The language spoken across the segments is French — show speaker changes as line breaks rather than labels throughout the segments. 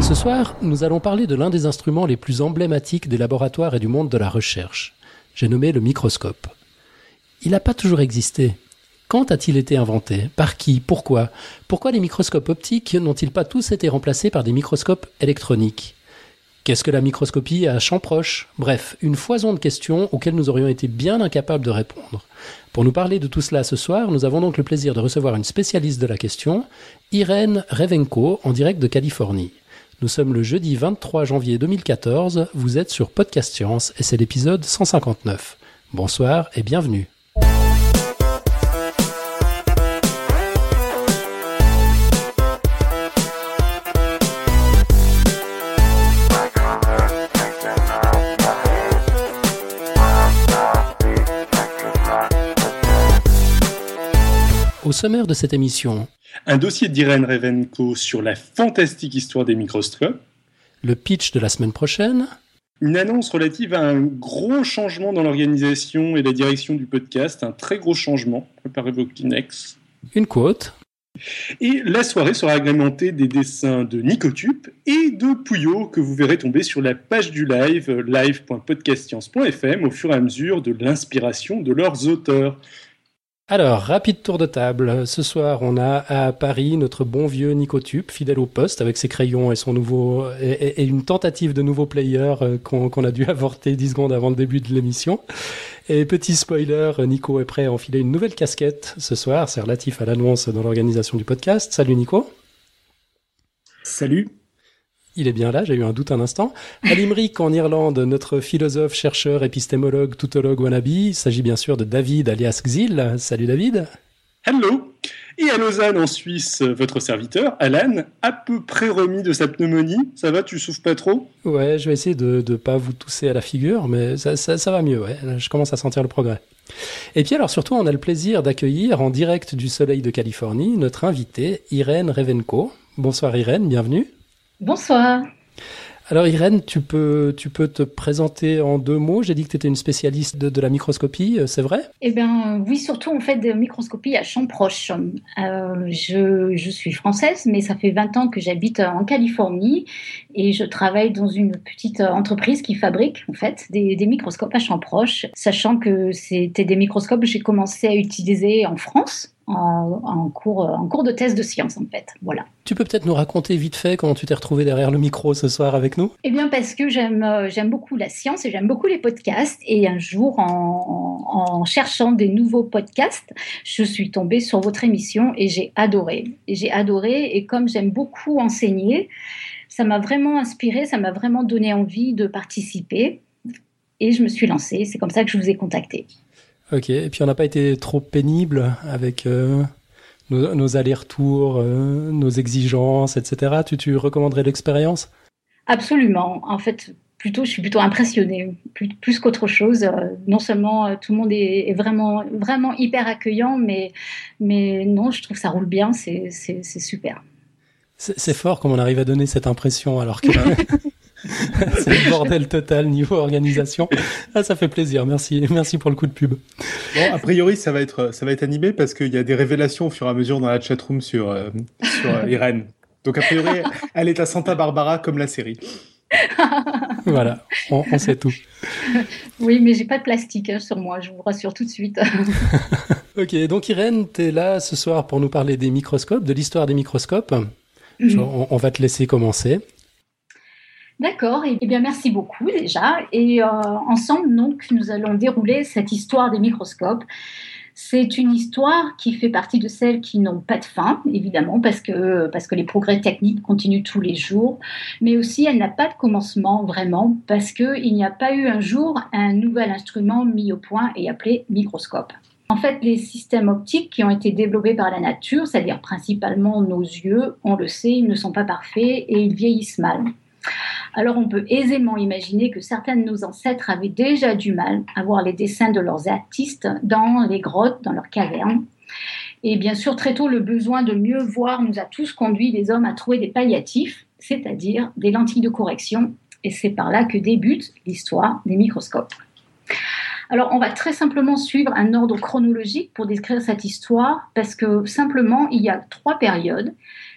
Ce soir, nous allons parler de l'un des instruments les plus emblématiques des laboratoires et du monde de la recherche. J'ai nommé le microscope. Il n'a pas toujours existé. Quand a-t-il été inventé? Par qui? Pourquoi? Pourquoi les microscopes optiques n'ont-ils pas tous été remplacés par des microscopes électroniques? Qu'est-ce que la microscopie à champ proche? Bref, une foison de questions auxquelles nous aurions été bien incapables de répondre. Pour nous parler de tout cela ce soir, nous avons donc le plaisir de recevoir une spécialiste de la question, Irène Revenko, en direct de Californie. Nous sommes le jeudi 23 janvier 2014, vous êtes sur Podcast Science et c'est l'épisode 159. Bonsoir et bienvenue. Au sommaire de cette émission,
un dossier d'Irène Revenko sur la fantastique histoire des microscopes,
le pitch de la semaine prochaine,
une annonce relative à un gros changement dans l'organisation et la direction du podcast, un très gros changement préparé vos Kleenex,
une quote,
et la soirée sera agrémentée des dessins de Nicotube et de Pouillot que vous verrez tomber sur la page du live, live.podcastscience.fm, au fur et à mesure de l'inspiration de leurs auteurs.
Alors, rapide tour de table. Ce soir, on a à Paris notre bon vieux Nicotube, fidèle au poste, avec ses crayons et son nouveau et, une tentative de nouveau player euh, qu'on a dû avorter 10 secondes avant le début de l'émission. Et petit spoiler, Nico est prêt à enfiler une nouvelle casquette ce soir. C'est relatif à l'annonce dans l'organisation du podcast. Salut Nico.
Salut.
Il est bien là, j'ai eu un doute un instant. À Limerick, en Irlande, notre philosophe, chercheur, épistémologue, toutologue wannabe, il s'agit bien sûr de David alias Xil. Salut David.
Hello. Et à Lausanne, en Suisse, votre serviteur, Alan, à peu près remis de sa pneumonie. Ça va, tu souffres pas trop?
Ouais, je vais essayer de ne pas vous tousser à la figure, mais ça, ça, va mieux, ouais. Je commence à sentir le progrès. Et puis alors surtout, on a le plaisir d'accueillir en direct du soleil de Californie notre invitée, Irène Revenko. Bonsoir Irène, bienvenue.
Bonsoir.
Alors Irène, tu peux, tu peux te présenter en deux mots. J'ai dit que tu étais une spécialiste de, la microscopie, euh, c'est vrai?
Eh bien oui, surtout en fait de microscopie à champ proche. Euh, je, je, suis française, mais ça fait 20 ans que j'habite en Californie et je travaille dans une petite entreprise qui fabrique en fait des, des microscopes à champ proche, sachant que c'était des microscopes que j'ai commencé à utiliser en France en, cours, en cours de thèse de science, en fait. Voilà.
Tu peux peut-être nous raconter vite fait comment tu t'es retrouvé derrière le micro ce soir avec nous?
Eh bien, parce que j'aime, euh, j'aime beaucoup la science et j'aime beaucoup les podcasts. Et un jour, en, en, cherchant des nouveaux podcasts, je suis tombée sur votre émission et j'ai adoré. Et j'ai adoré. Et comme j'aime beaucoup enseigner, ça m'a vraiment inspiré, ça m'a vraiment donné envie de participer. Et je me suis lancée. C'est comme ça que je vous ai contacté.
Ok, et puis on n'a pas été trop pénible avec euh, nos, allers-retours, euh, nos exigences, etc. Tu, tu recommanderais l'expérience?
Absolument. En fait, plutôt, je suis plutôt impressionnée, plus, qu'autre chose. Euh, non seulement tout le monde est, vraiment, vraiment hyper accueillant, mais, mais non, je trouve que ça roule bien, c'est super.
C'est fort comme on arrive à donner cette impression alors que c'est le bordel total niveau organisation. Ah, ça fait plaisir. Merci, merci pour le coup de pub.
Bon, a priori, ça va être, ça va être animé parce qu'il y a des révélations au fur et à mesure dans la chatroom sur, euh, sur euh, Irène. Donc, a priori, elle est à Santa Barbara comme la série.
voilà, on, sait tout.
Oui, mais j'ai pas de plastique hein, sur moi, je vous rassure tout de suite.
ok, donc Irène, tu es là ce soir pour nous parler des microscopes, de l'histoire des microscopes. Mhm. on, va te laisser commencer.
D'accord, et eh bien merci beaucoup déjà. Et euh, ensemble, donc, nous allons dérouler cette histoire des microscopes. C'est une histoire qui fait partie de celles qui n'ont pas de fin, évidemment, parce que, parce que les progrès techniques continuent tous les jours, mais aussi elle n'a pas de commencement vraiment, parce qu'il n'y a pas eu un jour un nouvel instrument mis au point et appelé microscope. En fait, les systèmes optiques qui ont été développés par la nature, c'est-à-dire principalement nos yeux, on le sait, ils ne sont pas parfaits et ils vieillissent mal. Alors on peut aisément imaginer que certains de nos ancêtres avaient déjà du mal à voir les dessins de leurs artistes dans les grottes, dans leurs cavernes. Et bien sûr, très tôt, le besoin de mieux voir nous a tous conduit les hommes à trouver des palliatifs, c'est-à-dire des lentilles de correction. Et c'est par là que débute l'histoire des microscopes. Alors, on va très simplement suivre un ordre chronologique pour décrire cette histoire, parce que simplement, il y a trois périodes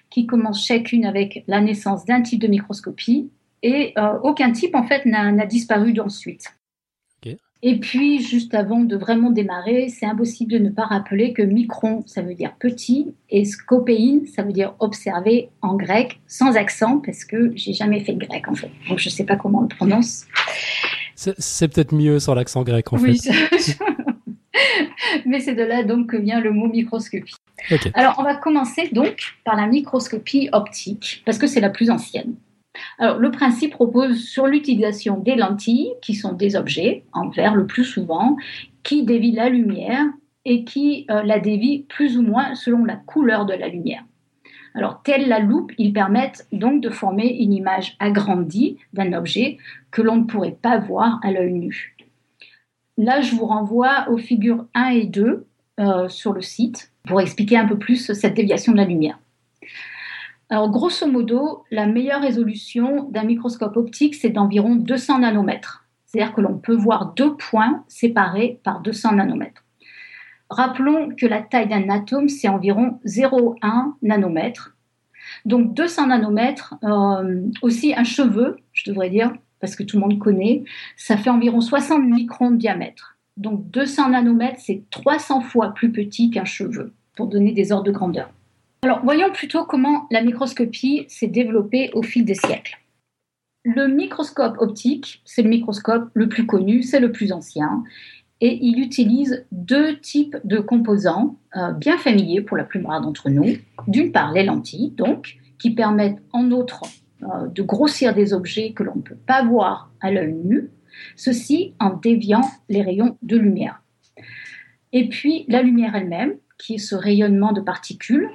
qui commencent chacune avec la naissance d'un type de microscopie et euh, aucun type en fait n'a disparu d'ensuite. Et puis, juste avant de vraiment démarrer, c'est impossible de ne pas rappeler que micron, ça veut dire petit, et scopéine, ça veut dire observer en grec, sans accent, parce que j'ai jamais fait de grec en fait. Donc, je ne sais pas comment on le prononce.
C'est peut-être mieux sans l'accent grec en
oui.
fait.
Mais c'est de là donc que vient le mot microscopie. Alors, on va commencer donc par la microscopie optique, parce que c'est la plus ancienne. Alors, le principe repose sur l'utilisation des lentilles, qui sont des objets, en verre le plus souvent, qui dévient la lumière et qui euh, la dévient plus ou moins selon la couleur de la lumière. Alors, telle la loupe, ils permettent donc de former une image agrandie d'un objet que l'on ne pourrait pas voir à l'œil nu. Là, je vous renvoie aux figures 1 et 2 euh, sur le site pour expliquer un peu plus cette déviation de la lumière. Alors, grosso modo, la meilleure résolution d'un microscope optique, c'est d'environ 200 nanomètres. C'est-à-dire que l'on peut voir deux points séparés par 200 nanomètres. Rappelons que la taille d'un atome, c'est environ 0,1 nanomètre. Donc 200 nanomètres, euh, aussi un cheveu, je devrais dire, parce que tout le monde connaît, ça fait environ 60 microns de diamètre. Donc 200 nanomètres, c'est 300 fois plus petit qu'un cheveu, pour donner des ordres de grandeur. Alors, voyons plutôt comment la microscopie s'est développée au fil des siècles. Le microscope optique, c'est le microscope le plus connu, c'est le plus ancien, et il utilise deux types de composants euh, bien familiers pour la plupart d'entre nous. D'une part, les lentilles, donc, qui permettent en outre euh, de grossir des objets que l'on ne peut pas voir à l'œil nu, ceci en déviant les rayons de lumière. Et puis la lumière elle-même, qui est ce rayonnement de particules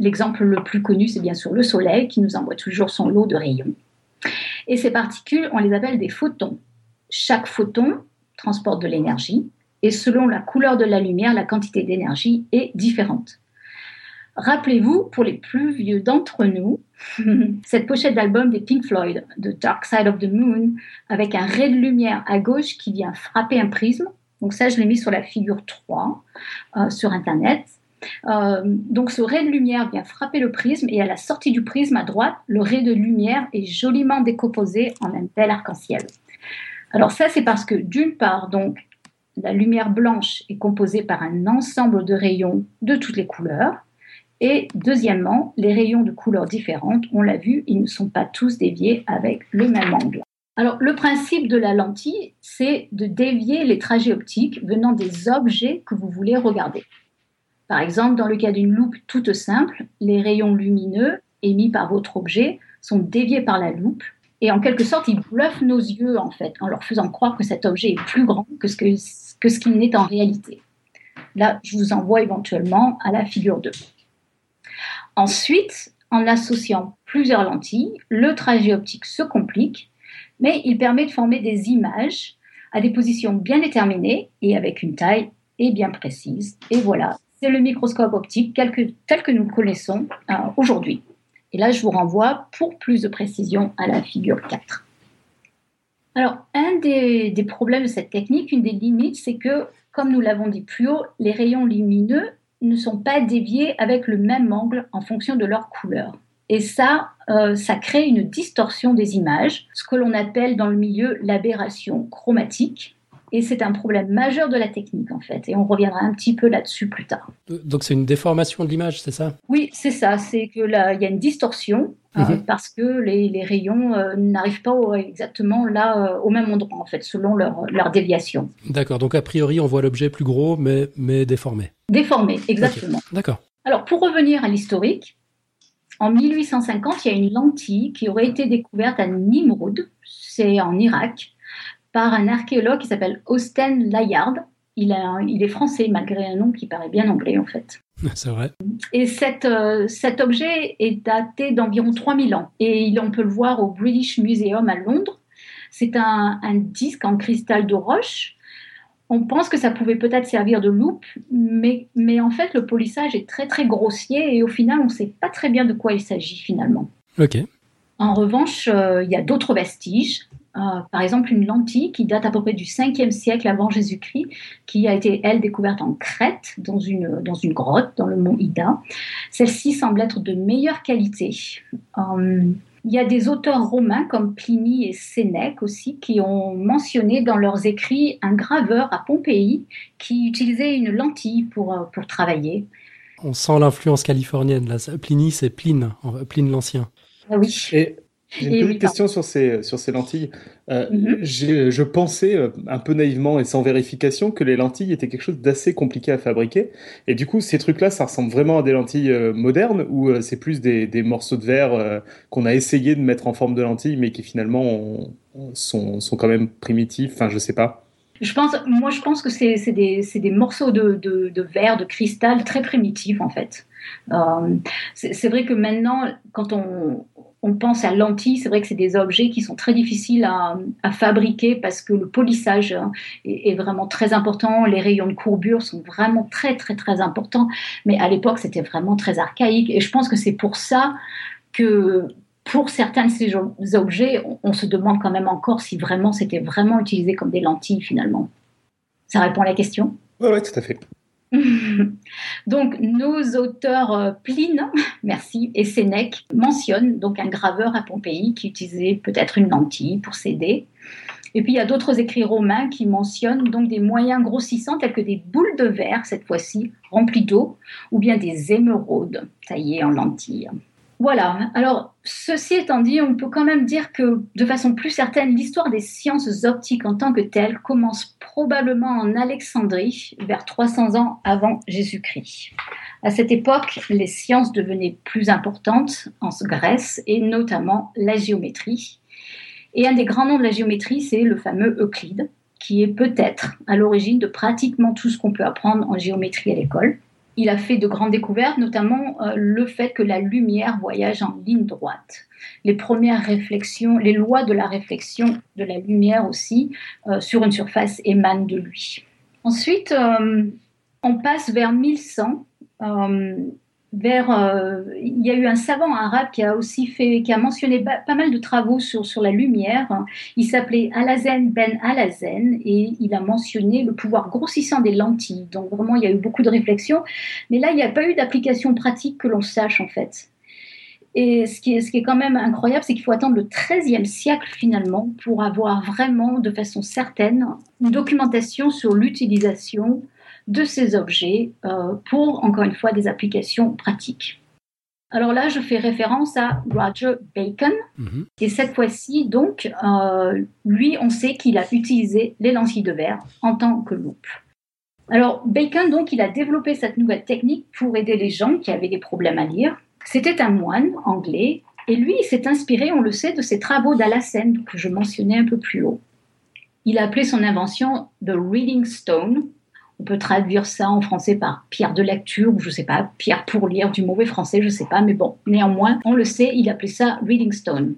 L'exemple le plus connu, c'est bien sûr le Soleil qui nous envoie toujours son lot de rayons. Et ces particules, on les appelle des photons. Chaque photon transporte de l'énergie et selon la couleur de la lumière, la quantité d'énergie est différente. Rappelez-vous, pour les plus vieux d'entre nous, cette pochette d'album des Pink Floyd, The Dark Side of the Moon, avec un ray de lumière à gauche qui vient frapper un prisme. Donc ça, je l'ai mis sur la figure 3 euh, sur Internet. Euh, donc ce ray de lumière vient frapper le prisme et à la sortie du prisme à droite, le ray de lumière est joliment décomposé en un bel arc-en-ciel. Alors ça c'est parce que d'une part donc la lumière blanche est composée par un ensemble de rayons de toutes les couleurs et deuxièmement les rayons de couleurs différentes, on l'a vu, ils ne sont pas tous déviés avec le même angle. Alors, le principe de la lentille, c'est de dévier les trajets optiques venant des objets que vous voulez regarder. Par exemple, dans le cas d'une loupe toute simple, les rayons lumineux émis par votre objet sont déviés par la loupe et en quelque sorte, ils bluffent nos yeux en fait, en leur faisant croire que cet objet est plus grand que ce qu'il ce n'est en réalité. Là, je vous envoie éventuellement à la figure 2. Ensuite, en associant plusieurs lentilles, le trajet optique se complique, mais il permet de former des images à des positions bien déterminées et avec une taille et bien précise. Et voilà, c'est le microscope optique tel que, nous le connaissons euh, aujourd'hui. Et là, je vous renvoie pour plus de précision à la figure 4. Alors, un des, des problèmes de cette technique, une des limites, c'est que, comme nous l'avons dit plus haut, les rayons lumineux ne sont pas déviés avec le même angle en fonction de leur couleur. Et ça, euh, ça crée une distorsion des images, ce que l'on appelle dans le milieu l'aberration chromatique. Et c'est un problème majeur de la technique, en fait. Et on reviendra un petit peu là-dessus plus tard.
Donc, c'est une déformation de l'image, c'est ça?
Oui, c'est ça. C'est qu'il y a une distorsion euh, mhm. parce que les, rayons euh, n'arrivent pas exactement là, euh, au même endroit, en fait, selon leur, leur déviation.
D'accord. Donc, a priori, on voit l'objet plus gros, mais, mais déformé.
Déformé, exactement.
D'accord.
Alors, pour revenir à l'historique, en 1850, il y a une lentille qui aurait été découverte à Nimrud, c'est en Irak, par un archéologue qui s'appelle Austen Layard. Il, il, est français malgré un nom qui paraît bien anglais en fait.
C'est vrai.
Et euh, cet objet est daté d'environ 3000 ans et on peut le voir au British Museum à Londres. C'est un, disque en cristal de roche. On pense que ça pouvait peut-être servir de loupe, mais, mais en fait le polissage est très très grossier et au final on ne sait pas très bien de quoi il s'agit finalement.
Ok.
En revanche, euh, il y a d'autres vestiges. Par exemple, une lentille qui date à peu près du 5e siècle avant Jésus-Christ, qui a été, elle, découverte en Crète, dans une, dans une grotte, dans le mont Ida. Celle-ci semble être de meilleure qualité. Il y a des auteurs romains comme Pliny et Sénèque aussi qui ont mentionné dans leurs écrits un graveur à Pompéi qui utilisait une lentille pour, euh, pour travailler.
On sent l'influence californienne. Là. Pliny, c'est Pline, Pline l'Ancien.
Ah oui.
J'ai une petite question sur ces, sur ces lentilles. Euh, mhm. Je pensais euh, un peu naïvement et sans vérification que les lentilles étaient quelque chose d'assez compliqué à fabriquer. Et du coup, ces trucs-là, ça ressemble vraiment à des lentilles euh, modernes ou euh, c'est plus des, des, morceaux de verre qu'on a essayé de mettre en forme de lentilles mais qui finalement sont, sont quand même primitifs? Enfin, je sais pas.
Je pense, moi, je pense que c'est des, des, morceaux de, de, de, verre, de cristal très primitifs en fait. Euh, c'est vrai que maintenant, quand on, on pense à lentilles, c'est vrai que c'est des objets qui sont très difficiles à, fabriquer parce que le polissage est, vraiment très important, les rayons de courbure sont vraiment très très très importants, mais à l'époque c'était vraiment très archaïque et je pense que c'est pour ça que pour certains de ces objets, on, se demande quand même encore si vraiment c'était vraiment utilisé comme des lentilles finalement. Ça répond à la question?
Oui, tout à fait.
donc nos auteurs euh, Pline, merci, et Sénèque mentionnent donc un graveur à Pompéi qui utilisait peut-être une lentille pour s'aider. Et puis il y a d'autres écrits romains qui mentionnent donc des moyens grossissants tels que des boules de verre cette fois-ci remplies d'eau ou bien des émeraudes taillées en lentilles. Voilà. Alors, ceci étant dit, on peut quand même dire que, de façon plus certaine, l'histoire des sciences optiques en tant que telles commence probablement en Alexandrie, vers 300 ans avant Jésus-Christ. À cette époque, les sciences devenaient plus importantes en Grèce, et notamment la géométrie. Et un des grands noms de la géométrie, c'est le fameux Euclide, qui est peut-être à l'origine de pratiquement tout ce qu'on peut apprendre en géométrie à l'école il a fait de grandes découvertes, notamment euh, le fait que la lumière voyage en ligne droite. Les premières réflexions, les lois de la réflexion de la lumière aussi euh, sur une surface émanent de lui. Ensuite, euh, on passe vers 1100 euh, il y a eu un savant arabe qui a aussi fait, qui a mentionné pas, mal de travaux sur, sur la lumière. Il s'appelait Alazen Ben Alazen et il a mentionné le pouvoir grossissant des lentilles. Donc vraiment, il y a eu beaucoup de réflexions, mais là, il n'y a pas eu d'application pratique que l'on sache en fait. Et ce qui est, ce qui est quand même incroyable, c'est qu'il faut attendre le XIIIe siècle finalement pour avoir vraiment, de façon certaine, une documentation sur l'utilisation de ces objets euh, pour, encore une fois, des applications pratiques. Alors là, je fais référence à Roger Bacon. Mhm. Et cette fois-ci, donc, euh, lui, on sait qu'il a utilisé les lentilles de verre en tant que loupe. Alors, Bacon, donc, il a développé cette nouvelle technique pour aider les gens qui avaient des problèmes à lire. C'était un moine anglais. Et lui, il s'est inspiré, on le sait, de ses travaux d'Alassène que je mentionnais un peu plus haut. Il a appelé son invention The Reading Stone, on peut traduire ça en français par pierre de lecture ou je sais pas, pierre pour lire, du mauvais français, je sais pas, mais bon, néanmoins, on le sait, il appelait ça reading stone.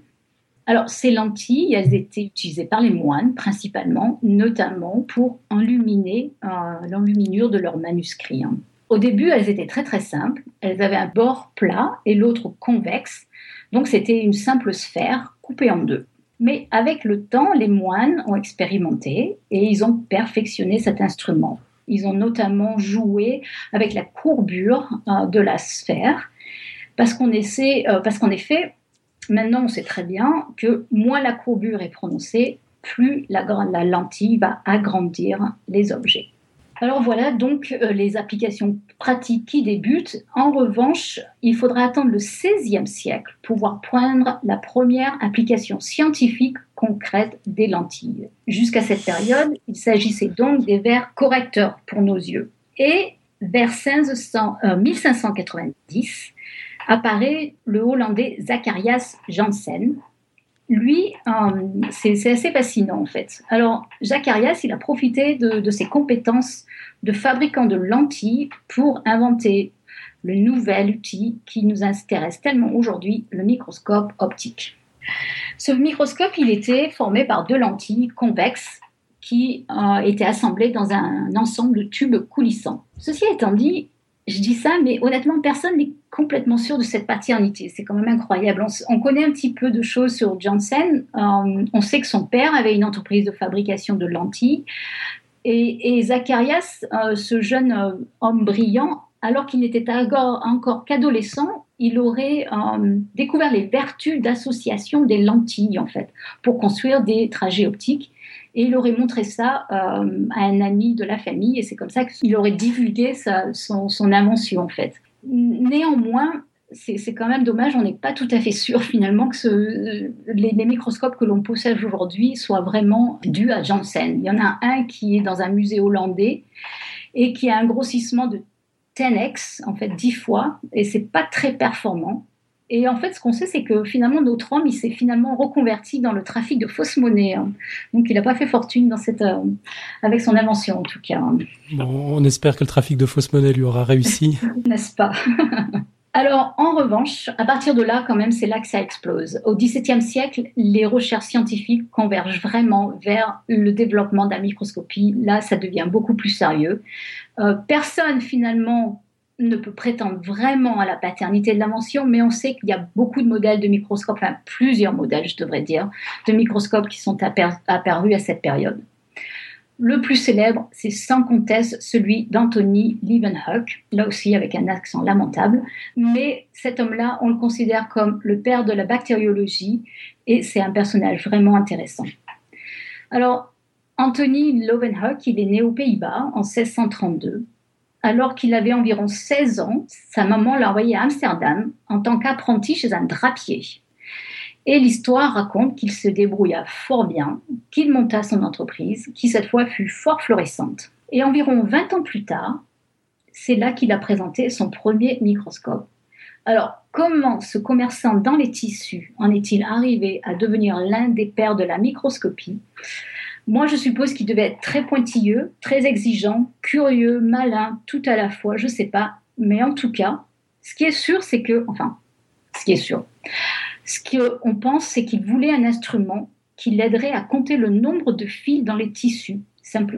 Alors, ces lentilles, elles étaient utilisées par les moines principalement, notamment pour enluminer euh, l'enluminure de leurs manuscrits. Hein. Au début, elles étaient très très simples. Elles avaient un bord plat et l'autre convexe. Donc, c'était une simple sphère coupée en deux. Mais avec le temps, les moines ont expérimenté et ils ont perfectionné cet instrument. Ils ont notamment joué avec la courbure euh, de la sphère, parce qu'on essaie, euh, parce qu'en effet, maintenant on sait très bien que moins la courbure est prononcée, plus la lentille va agrandir les objets. Alors voilà donc euh, les applications pratiques qui débutent. En revanche, il faudra attendre le XVIe siècle pour pouvoir poindre la première application scientifique concrète des lentilles. Jusqu'à cette période, il s'agissait donc des verres correcteurs pour nos yeux. Et vers 1590 euh, apparaît le Hollandais Zacharias Janssen, lui, euh, c'est assez fascinant en fait. Alors, Jacques Arias, il a profité de, ses compétences de fabricant de lentilles pour inventer le nouvel outil qui nous intéresse tellement aujourd'hui, le microscope optique. Ce microscope, il était formé par deux lentilles convexes qui euh, étaient assemblées dans un ensemble de tubes coulissants. Ceci étant dit, je dis ça, mais honnêtement, personne n'est complètement sûr de cette paternité. C'est quand même incroyable. On, connaît un petit peu de choses sur Janssen. Euh, on sait que son père avait une entreprise de fabrication de lentilles. Et, Zacharias, euh, ce jeune euh, homme brillant, alors qu'il n'était encore, encore qu'adolescent, il aurait découvert les vertus d'association des lentilles, en fait, pour construire des trajets optiques. Et il aurait montré ça euh, à un ami de la famille, et c'est comme ça qu'il aurait divulgué son, invention, en fait. Néanmoins, c'est quand même dommage, on n'est pas tout à fait sûr finalement que les, microscopes que l'on possède aujourd'hui soient vraiment dus à Janssen. Il y en a un qui est dans un musée hollandais et qui a un grossissement de 10x, en fait 10 fois, et c'est pas très performant. Et en fait, ce qu'on sait, c'est que finalement, notre homme, il s'est finalement reconverti dans le trafic de fausses monnaies. Hein. Donc, il n'a pas fait fortune dans cette, euh, avec son invention, en tout cas.
on espère que le trafic de fausses monnaies lui aura réussi.
N'est-ce pas? Alors, en revanche, à partir de là, quand même, c'est là que ça explose. Au XVIIe siècle, les recherches scientifiques convergent vraiment vers le développement de la microscopie. Là, ça devient beaucoup plus sérieux. Euh, personne, finalement, ne peut prétendre vraiment à la paternité de l'invention, mais on sait qu'il y a beaucoup de modèles de microscopes, enfin plusieurs modèles, je devrais dire, de microscopes qui sont apparus à cette période. Le plus célèbre, c'est sans conteste celui d'Anthony Leeuwenhoek, là aussi avec un accent lamentable, mais cet homme-là, on le considère comme le père de la bactériologie et c'est un personnage vraiment intéressant. Alors, Anthony Leeuwenhoek, il est né aux Pays-Bas en 1632 alors qu'il avait environ 16 ans, sa maman l'a envoyé à Amsterdam en tant qu'apprenti chez un drapier. Et l'histoire raconte qu'il se débrouilla fort bien, qu'il monta son entreprise, qui cette fois fut fort florissante. Et environ 20 ans plus tard, c'est là qu'il a présenté son premier microscope. Alors, comment ce commerçant dans les tissus en est-il arrivé à devenir l'un des pères de la microscopie? Moi, je suppose qu'il devait être très pointilleux, très exigeant, curieux, malin, tout à la fois, je ne sais pas. Mais en tout cas, ce qui est sûr, c'est que, enfin, ce qui est sûr, ce qu'on pense, c'est qu'il voulait un instrument qui l'aiderait à compter le nombre de fils dans les tissus.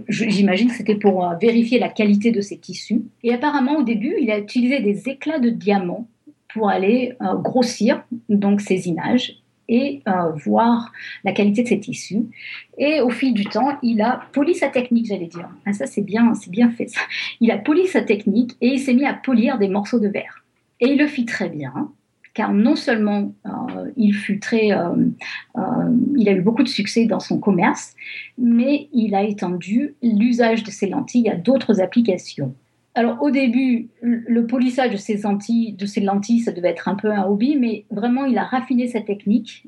J'imagine que c'était pour euh, vérifier la qualité de ces tissus. Et apparemment, au début, il a utilisé des éclats de diamant pour aller euh, grossir donc ces images et euh, voir la qualité de ses tissus. Et au fil du temps, il a poli sa technique, j'allais dire. Ah, ça, c'est bien, c'est bien fait. Ça. Il a poli sa technique et il s'est mis à polir des morceaux de verre. Et il le fit très bien, car non seulement euh, il fut très, euh, il a eu beaucoup de succès dans son commerce, mais il a étendu l'usage de ses lentilles à d'autres applications. Alors au début, le polissage de ces, lentilles, de ces lentilles, ça devait être un peu un hobby, mais vraiment il a raffiné sa technique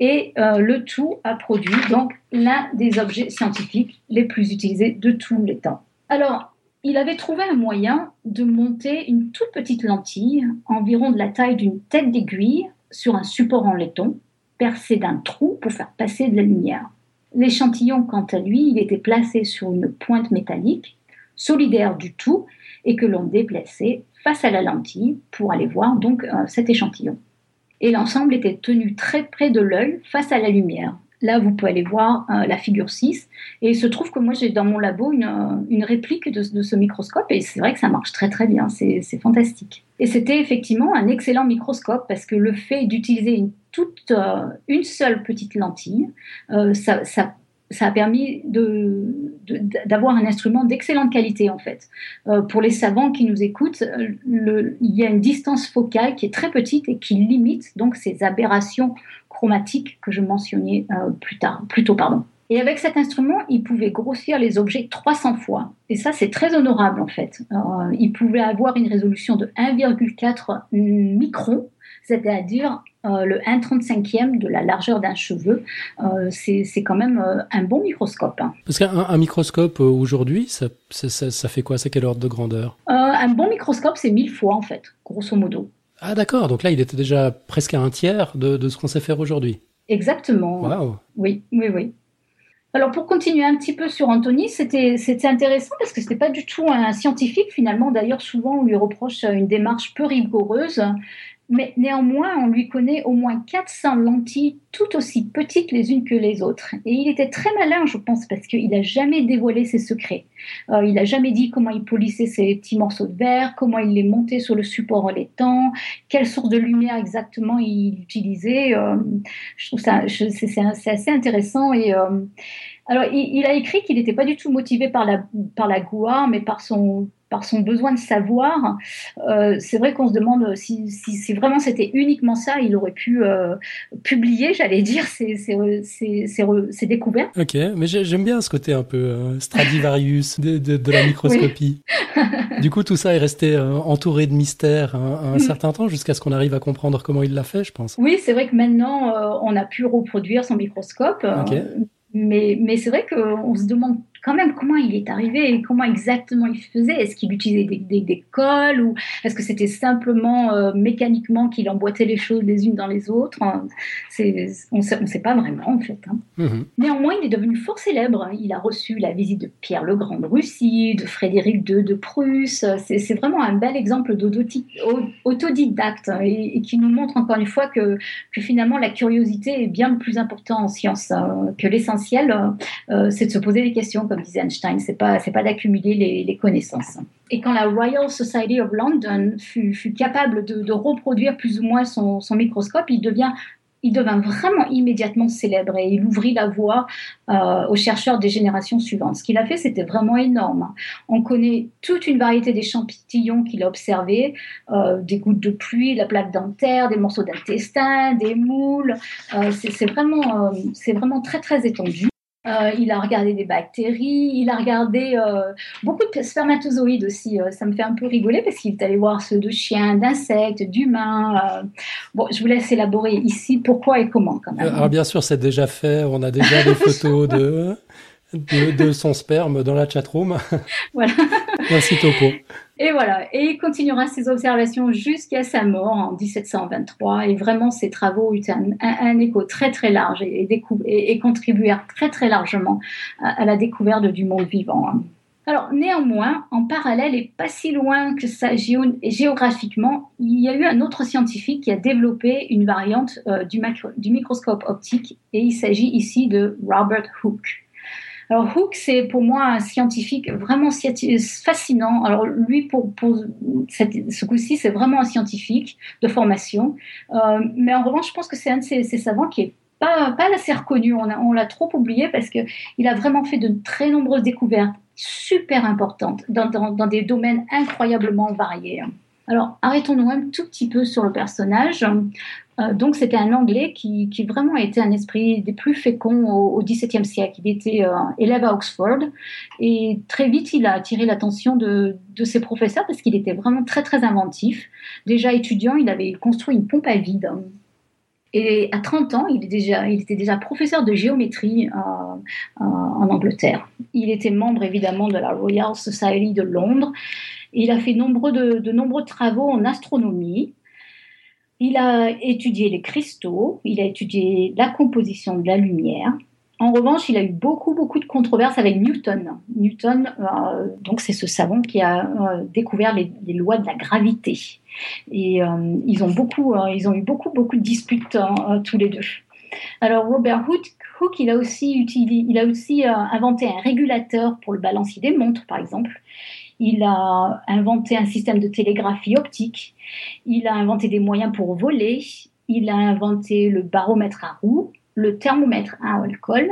et euh, le tout a produit donc l'un des objets scientifiques les plus utilisés de tous les temps. Alors il avait trouvé un moyen de monter une toute petite lentille, environ de la taille d'une tête d'aiguille, sur un support en laiton, percé d'un trou pour faire passer de la lumière. L'échantillon, quant à lui, il était placé sur une pointe métallique, solidaire du tout, et que l'on déplaçait face à la lentille pour aller voir donc euh, cet échantillon. Et l'ensemble était tenu très près de l'œil face à la lumière. Là, vous pouvez aller voir euh, la figure 6. Et il se trouve que moi, j'ai dans mon labo une, euh, réplique de, ce microscope. Et c'est vrai que ça marche très très bien. C'est fantastique. Et c'était effectivement un excellent microscope parce que le fait d'utiliser une toute une seule petite lentille, ça, ça, ça a permis d'avoir un instrument d'excellente qualité en fait. Euh, pour les savants qui nous écoutent, il y a une distance focale qui est très petite et qui limite donc ces aberrations chromatiques que je mentionnais euh, plus tard, plus tôt. Pardon. Et avec cet instrument, il pouvait grossir les objets 300 fois. Et ça, c'est très honorable en fait. Euh, il pouvait avoir une résolution de 1,4 micron, c'est-à-dire euh, le 1,35e de la largeur d'un cheveu. Euh, c'est quand même euh, un bon microscope. Hein.
Parce qu'un microscope aujourd'hui, ça, ça, fait quoi? C'est quel ordre de grandeur?
Un bon microscope, c'est 1000 fois en fait, grosso modo.
Ah d'accord, donc là il était déjà presque à un tiers de, de ce qu'on sait faire aujourd'hui.
Exactement. Wow. Oui, oui, oui. Alors pour continuer un petit peu sur Anthony, c'était intéressant parce que ce n'était pas du tout un scientifique finalement. D'ailleurs, souvent on lui reproche une démarche peu rigoureuse. Mais néanmoins, on lui connaît au moins 400 lentilles tout aussi petites les unes que les autres. Et il était très malin, je pense, parce qu'il n'a jamais dévoilé ses secrets. Euh, il n'a jamais dit comment il polissait ses petits morceaux de verre, comment il les montait sur le support en laitant, quelle source de lumière exactement il utilisait. Euh, je trouve ça, c'est assez intéressant. Et euh, alors, il, il, a écrit qu'il n'était pas du tout motivé par la, par la gloire, mais par son par son besoin de savoir. Euh, c'est vrai qu'on se demande si, si, vraiment c'était uniquement ça, il aurait pu euh, publier, j'allais dire, ses, ses, découvertes.
Ok, mais j'aime bien ce côté un peu euh, Stradivarius de, de, la microscopie. du coup, tout ça est resté entouré de mystères un, un mm. certain temps jusqu'à ce qu'on arrive à comprendre comment il l'a fait, je pense.
Oui, c'est vrai que maintenant, on a pu reproduire son microscope. Mais, mais c'est vrai qu'on se demande quand même comment il est arrivé et comment exactement il faisait? Est-ce qu'il utilisait des, des, cols ou est-ce que c'était simplement euh, mécaniquement qu'il emboîtait les choses les unes dans les autres? On ne sait, pas vraiment en fait. Hein. Mhm. Néanmoins, il est devenu fort célèbre. Il a reçu la visite de Pierre le Grand de Russie, de Frédéric II de Prusse. C'est, vraiment un bel exemple d'autodidacte et, qui nous montre encore une fois que, que, finalement la curiosité est bien plus important en science hein, que l'essentiel, euh, c'est de se poser des questions comme disait Einstein, c'est pas c'est pas d'accumuler les, connaissances. Et quand la Royal Society of London fut, capable de, reproduire plus ou moins son, microscope, il devient il devint vraiment immédiatement célèbre et il ouvrit la voie euh, aux chercheurs des générations suivantes. Ce qu'il a fait, c'était vraiment énorme. On connaît toute une variété d'échantillons qu'il a observés, euh, des gouttes de pluie, la plaque dentaire, des morceaux d'intestin, des moules. Euh, c'est vraiment, vraiment très très étendu. Euh, il a regardé des bactéries, il a regardé euh, beaucoup de spermatozoïdes aussi. Euh, ça me fait un peu rigoler parce qu'il est allé voir ceux de chiens, d'insectes, d'humains. bon, je vous laisse élaborer ici pourquoi et comment quand même.
Alors bien sûr, c'est déjà fait. On a déjà des photos de, de, son sperme dans la chatroom. Voilà. Merci Topo.
Et voilà, et il continuera ses observations jusqu'à sa mort en 1723. Et vraiment, ses travaux ont eu un, écho très très large et, et, contribuèrent très très largement à, la découverte du monde vivant. Alors néanmoins, en parallèle et pas si loin que ça géographiquement, il y a eu un autre scientifique qui a développé une variante euh, du, microscope optique et il s'agit ici de Robert Hooke. Alors Hooke, c'est pour moi un scientifique vraiment fascinant. Alors lui, pour, ce coup-ci, c'est vraiment un scientifique de formation. Euh, mais en revanche, je pense que c'est un de ces, savants qui est pas, pas assez reconnu. On, l'a trop oublié parce qu'il a vraiment fait de très nombreuses découvertes super importantes dans, dans des domaines incroyablement variés. Alors, arrêtons-nous un tout petit peu sur le personnage. Euh, donc, c'était un Anglais qui, qui, vraiment été un esprit des plus féconds au, XVIIe siècle. Il était euh, élève à Oxford et très vite, il a attiré l'attention de, de, ses professeurs parce qu'il était vraiment très, très inventif. Déjà étudiant, il avait construit une pompe à vide. Et à 30 ans, il, est déjà, il était déjà professeur de géométrie euh, en Angleterre. Il était membre évidemment de la Royal Society de Londres il a fait de, nombreux travaux en astronomie. Il a étudié les cristaux, il a étudié la composition de la lumière. En revanche, il a eu beaucoup, beaucoup de controverses avec Newton. Newton, euh, donc, c'est ce savant qui a euh, découvert les, lois de la gravité. Et euh, ils ont beaucoup, ils ont eu beaucoup, beaucoup de disputes tous les deux. Alors Robert Hooke, il a aussi inventé un régulateur pour le balancier des montres, par exemple. Il a inventé un système de télégraphie optique. Il a inventé des moyens pour voler. Il a inventé le baromètre à roue, le thermomètre à alcool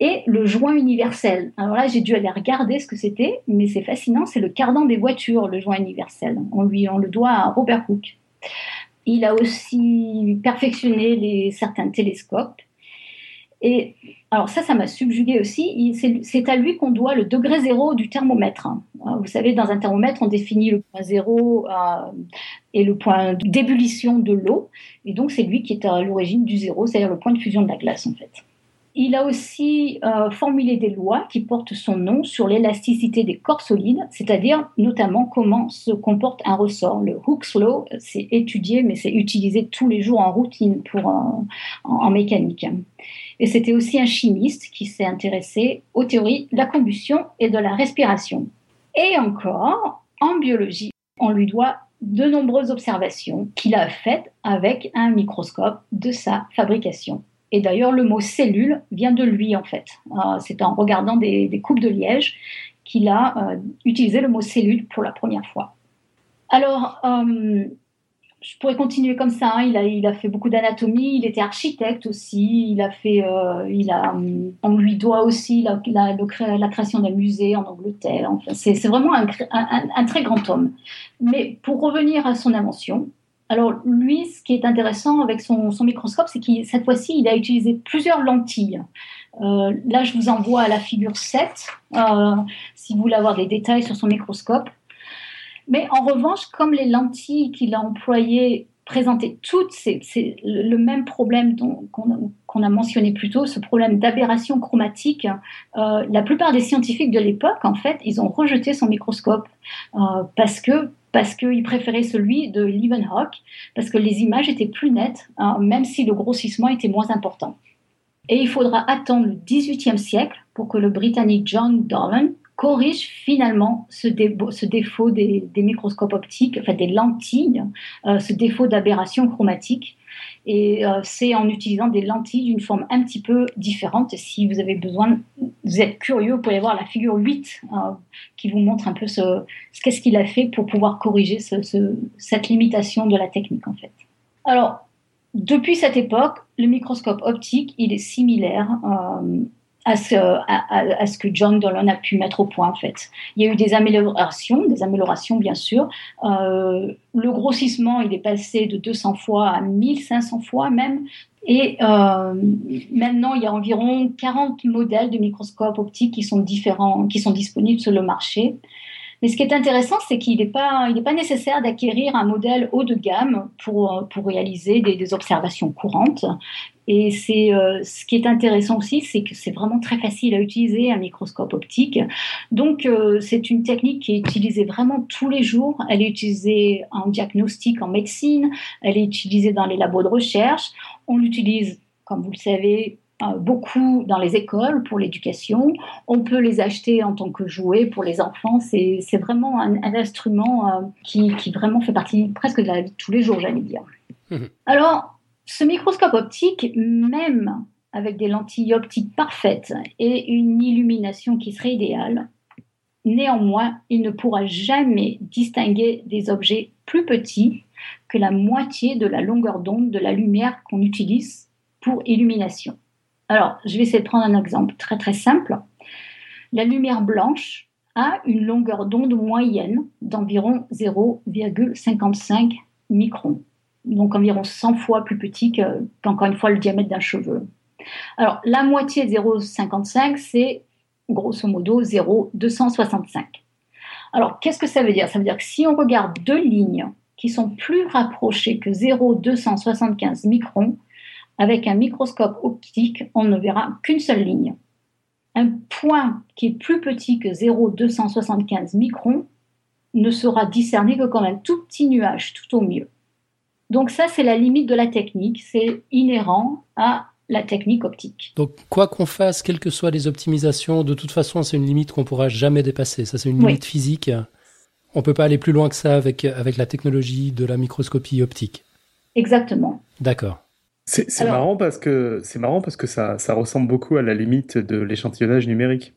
et le joint universel. Alors là, j'ai dû aller regarder ce que c'était, mais c'est fascinant. C'est le cardan des voitures, le joint universel. On lui on le doit à Robert Hooke. Il a aussi perfectionné certains télescopes. Et alors ça, ça m'a subjugué aussi. C'est à lui qu'on doit le degré zéro du thermomètre. Hein. Vous savez, dans un thermomètre, on définit le point zéro euh, et le point d'ébullition de l'eau. Et donc, c'est lui qui est à l'origine du zéro, c'est-à-dire le point de fusion de la glace, en fait. Il a aussi euh, formulé des lois qui portent son nom sur l'élasticité des corps solides, c'est-à-dire notamment comment se comporte un ressort. Le Hooke's Law, c'est étudié, mais c'est utilisé tous les jours en routine pour, en, en mécanique. Et c'était aussi un chimiste qui s'est intéressé aux théories de la combustion et de la respiration. Et encore, en biologie, on lui doit de nombreuses observations qu'il a faites avec un microscope de sa fabrication. Et d'ailleurs, le mot cellule vient de lui, en fait. Euh, c'est en regardant des, coupes de liège qu'il a euh, utilisé le mot cellule pour la première fois. Alors, euh, je pourrais continuer comme ça. Hein. Il, a, fait beaucoup d'anatomie. Il était architecte aussi. Il a fait, euh, a, on lui doit aussi la, création d'un musée en Angleterre. C'est, vraiment un, très grand homme. Mais pour revenir à son invention, alors lui, ce qui est intéressant avec son, microscope, c'est que cette fois-ci, il a utilisé plusieurs lentilles. Euh, là, je vous envoie à la figure 7, euh, si vous voulez avoir des détails sur son microscope. Mais en revanche, comme les lentilles qu'il a employées présentaient toutes c'est le même problème qu'on a mentionné plus tôt, ce problème d'aberration chromatique. Euh, la plupart des scientifiques de l'époque, en fait, ils ont rejeté son microscope euh, parce que parce qu'ils préféraient celui de Leeuwenhoek, parce que les images étaient plus nettes, hein, même si le grossissement était moins important. Et il faudra attendre le XVIIIe siècle pour que le Britannique John Dolan corrige finalement ce, défaut des, microscopes optiques, enfin des lentilles, euh, ce défaut d'aberration chromatique. Et euh, c'est en utilisant des lentilles d'une forme un petit peu différente. Si vous avez besoin, vous êtes curieux, vous pouvez voir la figure 8 euh, qui vous montre un peu ce, qu'est-ce qu'il a fait pour pouvoir corriger cette limitation de la technique en fait. Alors, depuis cette époque, le microscope optique, il est similaire à ce, à, ce, que John Dolan a pu mettre au point en fait. Il y a eu des améliorations, des améliorations bien sûr. Euh, le grossissement, il est passé de 200 fois à 1500 fois même. Et euh, maintenant, il y a environ 40 modèles de microscopes optiques qui sont différents, qui sont disponibles sur le marché. Mais ce qui est intéressant, c'est qu'il n'est pas, nécessaire d'acquérir un modèle haut de gamme pour, réaliser des, observations courantes. Et euh, ce qui est intéressant aussi, c'est que c'est vraiment très facile à utiliser un microscope optique. Donc euh, c'est une technique qui est utilisée vraiment tous les jours. Elle est utilisée en diagnostic en médecine, elle est utilisée dans les labos de recherche. On l'utilise, comme vous le savez, beaucoup dans les écoles pour l'éducation. On peut les acheter en tant que jouet pour les enfants. C'est vraiment un, instrument qui, qui, vraiment fait partie presque de la vie de tous les jours, j'allais dire. Mmh. Alors, ce microscope optique, même avec des lentilles optiques parfaites et une illumination qui serait idéale, néanmoins, il ne pourra jamais distinguer des objets plus petits que la moitié de la longueur d'onde de la lumière qu'on utilise pour illumination. Alors, je vais essayer de prendre un exemple très très simple. La lumière blanche a une longueur d'onde moyenne d'environ 0,55 microns donc environ 100 fois plus petit qu'encore une fois le diamètre d'un cheveu. Alors la moitié de 0,55, c'est grosso modo 0,265. Alors qu'est-ce que ça veut dire? Ça veut dire que si on regarde deux lignes qui sont plus rapprochées que 0,275 microns, avec un microscope optique, on ne verra qu'une seule ligne. Un point qui est plus petit que 0,275 microns ne sera discerné que comme un tout petit nuage, tout au mieux. Donc ça, c'est la limite de la technique, c'est inhérent à la technique optique.
Donc quoi qu'on fasse, quelles que soient les optimisations, de toute façon, c'est une limite qu'on pourra jamais dépasser. Ça, c'est une limite physique. On peut pas aller plus loin que ça avec, avec la technologie de la microscopie optique.
Exactement.
D'accord.
C'est marrant parce que c'est marrant parce que ça, ça ressemble beaucoup à la limite de l'échantillonnage numérique.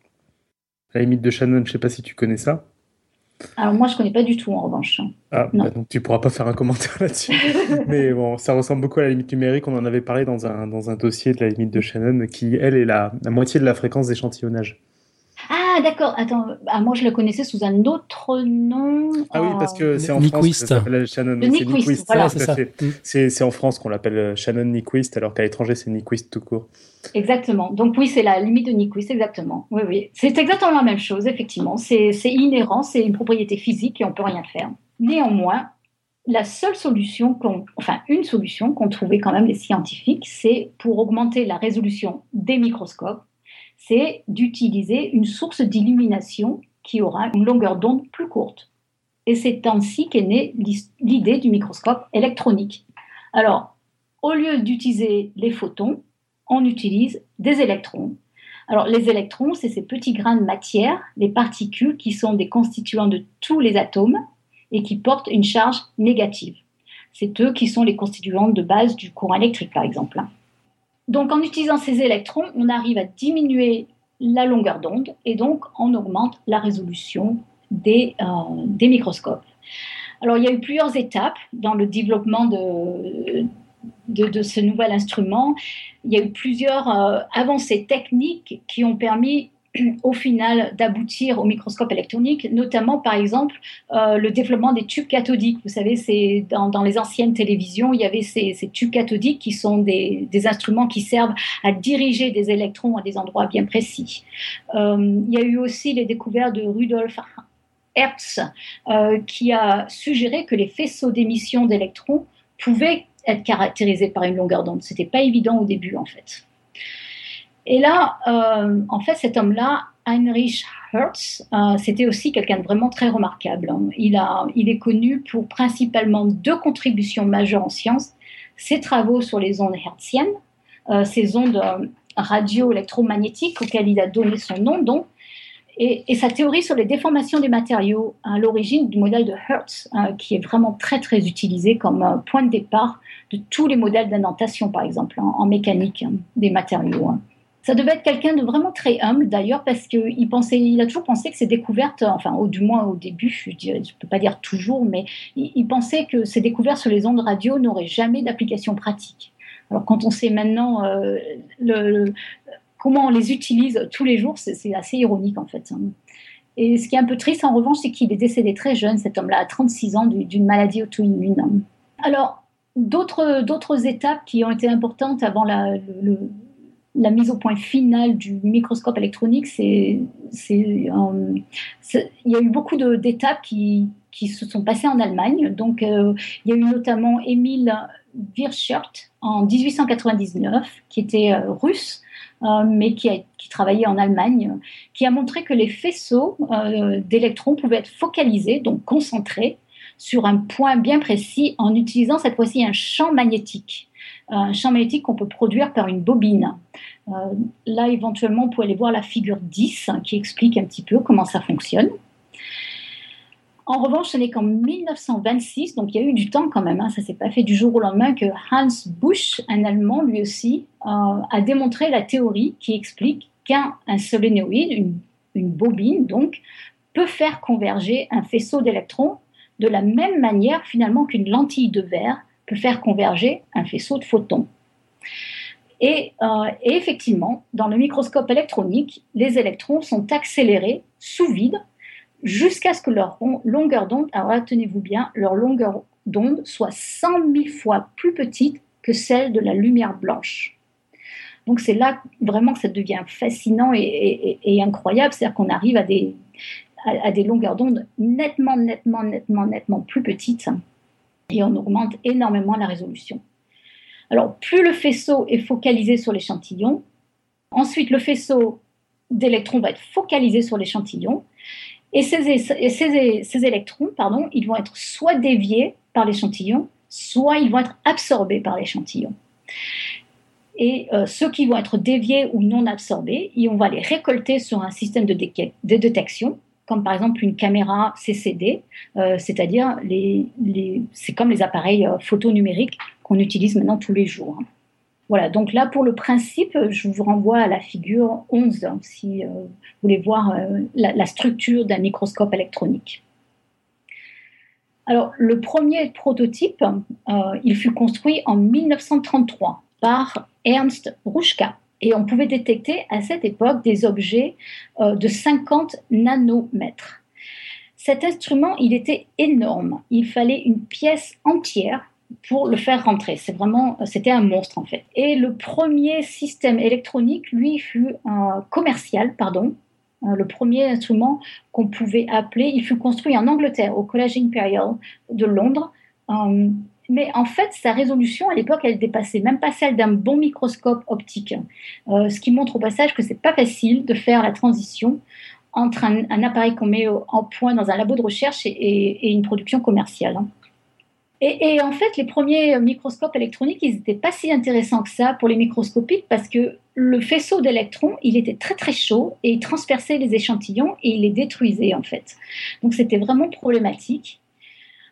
La limite de Shannon, je sais pas si tu connais ça.
Alors moi, je connais pas du tout en revanche.
Ah, bah donc tu pourras pas faire un commentaire là-dessus. Mais bon, ça ressemble beaucoup à la limite numérique. On en avait parlé dans un, dans un dossier de la limite de Shannon, qui elle est la, la moitié de la fréquence d'échantillonnage.
Ah, d'accord. Attends, ah, moi je le connaissais sous un autre nom.
Ah oui, parce que c'est en France que s'appelle Shannon. C'est en France qu'on l'appelle euh, Shannon Nyquist, alors qu'à l'étranger c'est Nyquist tout court.
Exactement. Donc oui, c'est la limite de Nyquist, exactement. Oui, oui. C'est exactement la même chose, effectivement. C'est inhérent, c'est une propriété physique et on peut rien faire. Néanmoins, la seule solution, qu'on, enfin une solution qu'ont trouvé quand même les scientifiques, c'est pour augmenter la résolution des microscopes, c'est d'utiliser une source d'illumination qui aura une longueur d'onde plus courte. Et c'est ainsi qu'est née l'idée du microscope électronique. Alors, au lieu d'utiliser les photons, on utilise des électrons. Alors, les électrons, c'est ces petits grains de matière, les particules qui sont des constituants de tous les atomes et qui portent une charge négative. C'est eux qui sont les constituantes de base du courant électrique, par exemple. Donc en utilisant ces électrons, on arrive à diminuer la longueur d'onde et donc on augmente la résolution des, euh, microscopes. Alors il y a eu plusieurs étapes dans le développement de, de, ce nouvel instrument. Il y a eu plusieurs euh, avancées techniques qui ont permis au final d'aboutir au microscope électronique, notamment par exemple euh, le développement des tubes cathodiques. Vous savez, c'est dans, les anciennes télévisions, il y avait ces, tubes cathodiques qui sont des, instruments qui servent à diriger des électrons à des endroits bien précis. Euh, il y a eu aussi les découvertes de Rudolf Hertz euh, qui a suggéré que les faisceaux d'émission d'électrons pouvaient être caractérisés par une longueur d'onde. C'était pas évident au début en fait. Et là, euh, en fait, cet homme-là, Heinrich Hertz, euh, c'était aussi quelqu'un de vraiment très remarquable. Hein. Il, est connu pour principalement deux contributions majeures en sciences ses travaux sur les ondes hertziennes, euh, ces ondes radio-électromagnétiques auxquelles il a donné son nom, donc, et, sa théorie sur les déformations des matériaux à l'origine du modèle de Hertz, qui est vraiment très très utilisé comme point de départ de tous les modèles d'indentation, par exemple, en, mécanique hein, des matériaux. Ça devait être quelqu'un de vraiment très humble d'ailleurs parce qu'il pensait, il a toujours pensé que ces découvertes, enfin au, du moins au début, je ne peux pas dire toujours, mais il, pensait que ces découvertes sur les ondes radio n'auraient jamais d'application pratique. Alors quand on sait maintenant euh, comment on les utilise tous les jours, c'est assez ironique en fait. Hein. Et ce qui est un peu triste en revanche, c'est qu'il est décédé très jeune, cet homme-là, à 36 ans, d'une maladie auto-immune. Alors, d'autres étapes qui ont été importantes avant la, le, la mise au point finale du microscope électronique, euh, il y a eu beaucoup d'étapes qui, qui, se sont passées en Allemagne. Donc, euh, il y a eu notamment Emil Virchow en 1899, qui était euh, russe, mais qui, qui, travaillait en Allemagne, qui a montré que les faisceaux d'électrons pouvaient être focalisés, donc concentrés, sur un point bien précis en utilisant cette fois-ci un champ magnétique un champ magnétique qu'on peut produire par une bobine. Euh, là, éventuellement, on peut aller voir la figure 10 hein, qui explique un petit peu comment ça fonctionne. En revanche, ce n'est qu'en 1926, donc il y a eu du temps quand même, hein, ça ne s'est pas fait du jour au lendemain, que Hans Busch, un Allemand lui aussi, euh, a démontré la théorie qui explique qu'un solénoïde, une, une, bobine donc, peut faire converger un faisceau d'électrons de la même manière finalement qu'une lentille de verre peut faire converger un faisceau de photons. Euh, et, effectivement, dans le microscope électronique, les électrons sont accélérés sous vide jusqu'à ce que leur longueur d'onde, alors tenez-vous bien, leur longueur d'onde soit 100 000 fois plus petite que celle de la lumière blanche. Donc c'est là vraiment que ça devient fascinant et, incroyable, c'est-à-dire qu'on arrive à des, à des longueurs d'onde nettement, nettement, nettement, nettement plus petites et on augmente énormément la résolution. Alors, plus le faisceau est focalisé sur l'échantillon, ensuite le faisceau d'électrons va être focalisé sur l'échantillon, et ces, ces, électrons, pardon, ils vont être soit déviés par l'échantillon, soit ils vont être absorbés par l'échantillon. Et euh, ceux qui vont être déviés ou non absorbés, on va les récolter sur un système de, de détection comme par exemple une caméra CCD, euh, c'est-à-dire c'est comme les appareils euh, photo numériques qu'on utilise maintenant tous les jours. Voilà, donc là pour le principe, je vous renvoie à la figure 11 hein, si euh, vous voulez voir la, structure d'un microscope électronique. Alors le premier prototype, il fut construit en 1933 par Ernst Ruschka et on pouvait détecter à cette époque des objets euh, de 50 nanomètres. Cet instrument, il était énorme. Il fallait une pièce entière pour le faire rentrer. C'est vraiment, c'était un monstre en fait. Et le premier système électronique, lui, fut commercial, pardon. Euh, le premier instrument qu'on pouvait appeler, il fut construit en Angleterre, au College Imperial de Londres. Mais en fait, sa résolution à l'époque, elle dépassait même pas celle d'un bon microscope optique, euh, ce qui montre au passage que c'est pas facile de faire la transition entre un, appareil qu'on met en point dans un labo de recherche et, une production commerciale. Hein. Et, en fait, les premiers microscopes électroniques, ils n'étaient pas si intéressants que ça pour les microscopiques parce que le faisceau d'électrons, il était très très chaud et il transperçait les échantillons et il les détruisait en fait. Donc c'était vraiment problématique.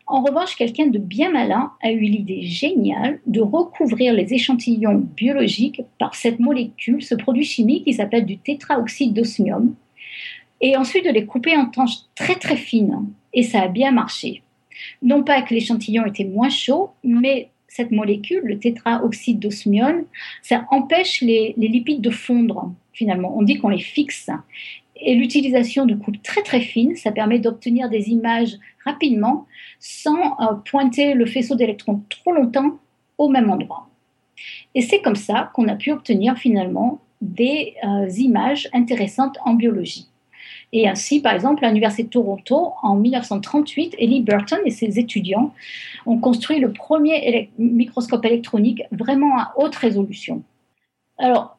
En revanche, quelqu'un de bien malin a eu l'idée géniale de recouvrir les échantillons biologiques par cette molécule, ce produit chimique qui s'appelle du tétraoxyde d'osmium, et ensuite de les couper en tranches très très fines. Et ça a bien marché. Non pas que l'échantillon était moins chaud, mais cette molécule, le tétraoxyde d'osmium, ça empêche les, les lipides de fondre finalement. On dit qu'on les fixe. Et l'utilisation de coupes très très fines, ça permet d'obtenir des images rapidement sans euh, pointer le faisceau d'électrons trop longtemps au même endroit. Et c'est comme ça qu'on a pu obtenir finalement des euh, images intéressantes en biologie. Et ainsi, par exemple, à l'Université de Toronto, en 1938, Ellie Burton et ses étudiants ont construit le premier microscope électronique vraiment à haute résolution. Alors,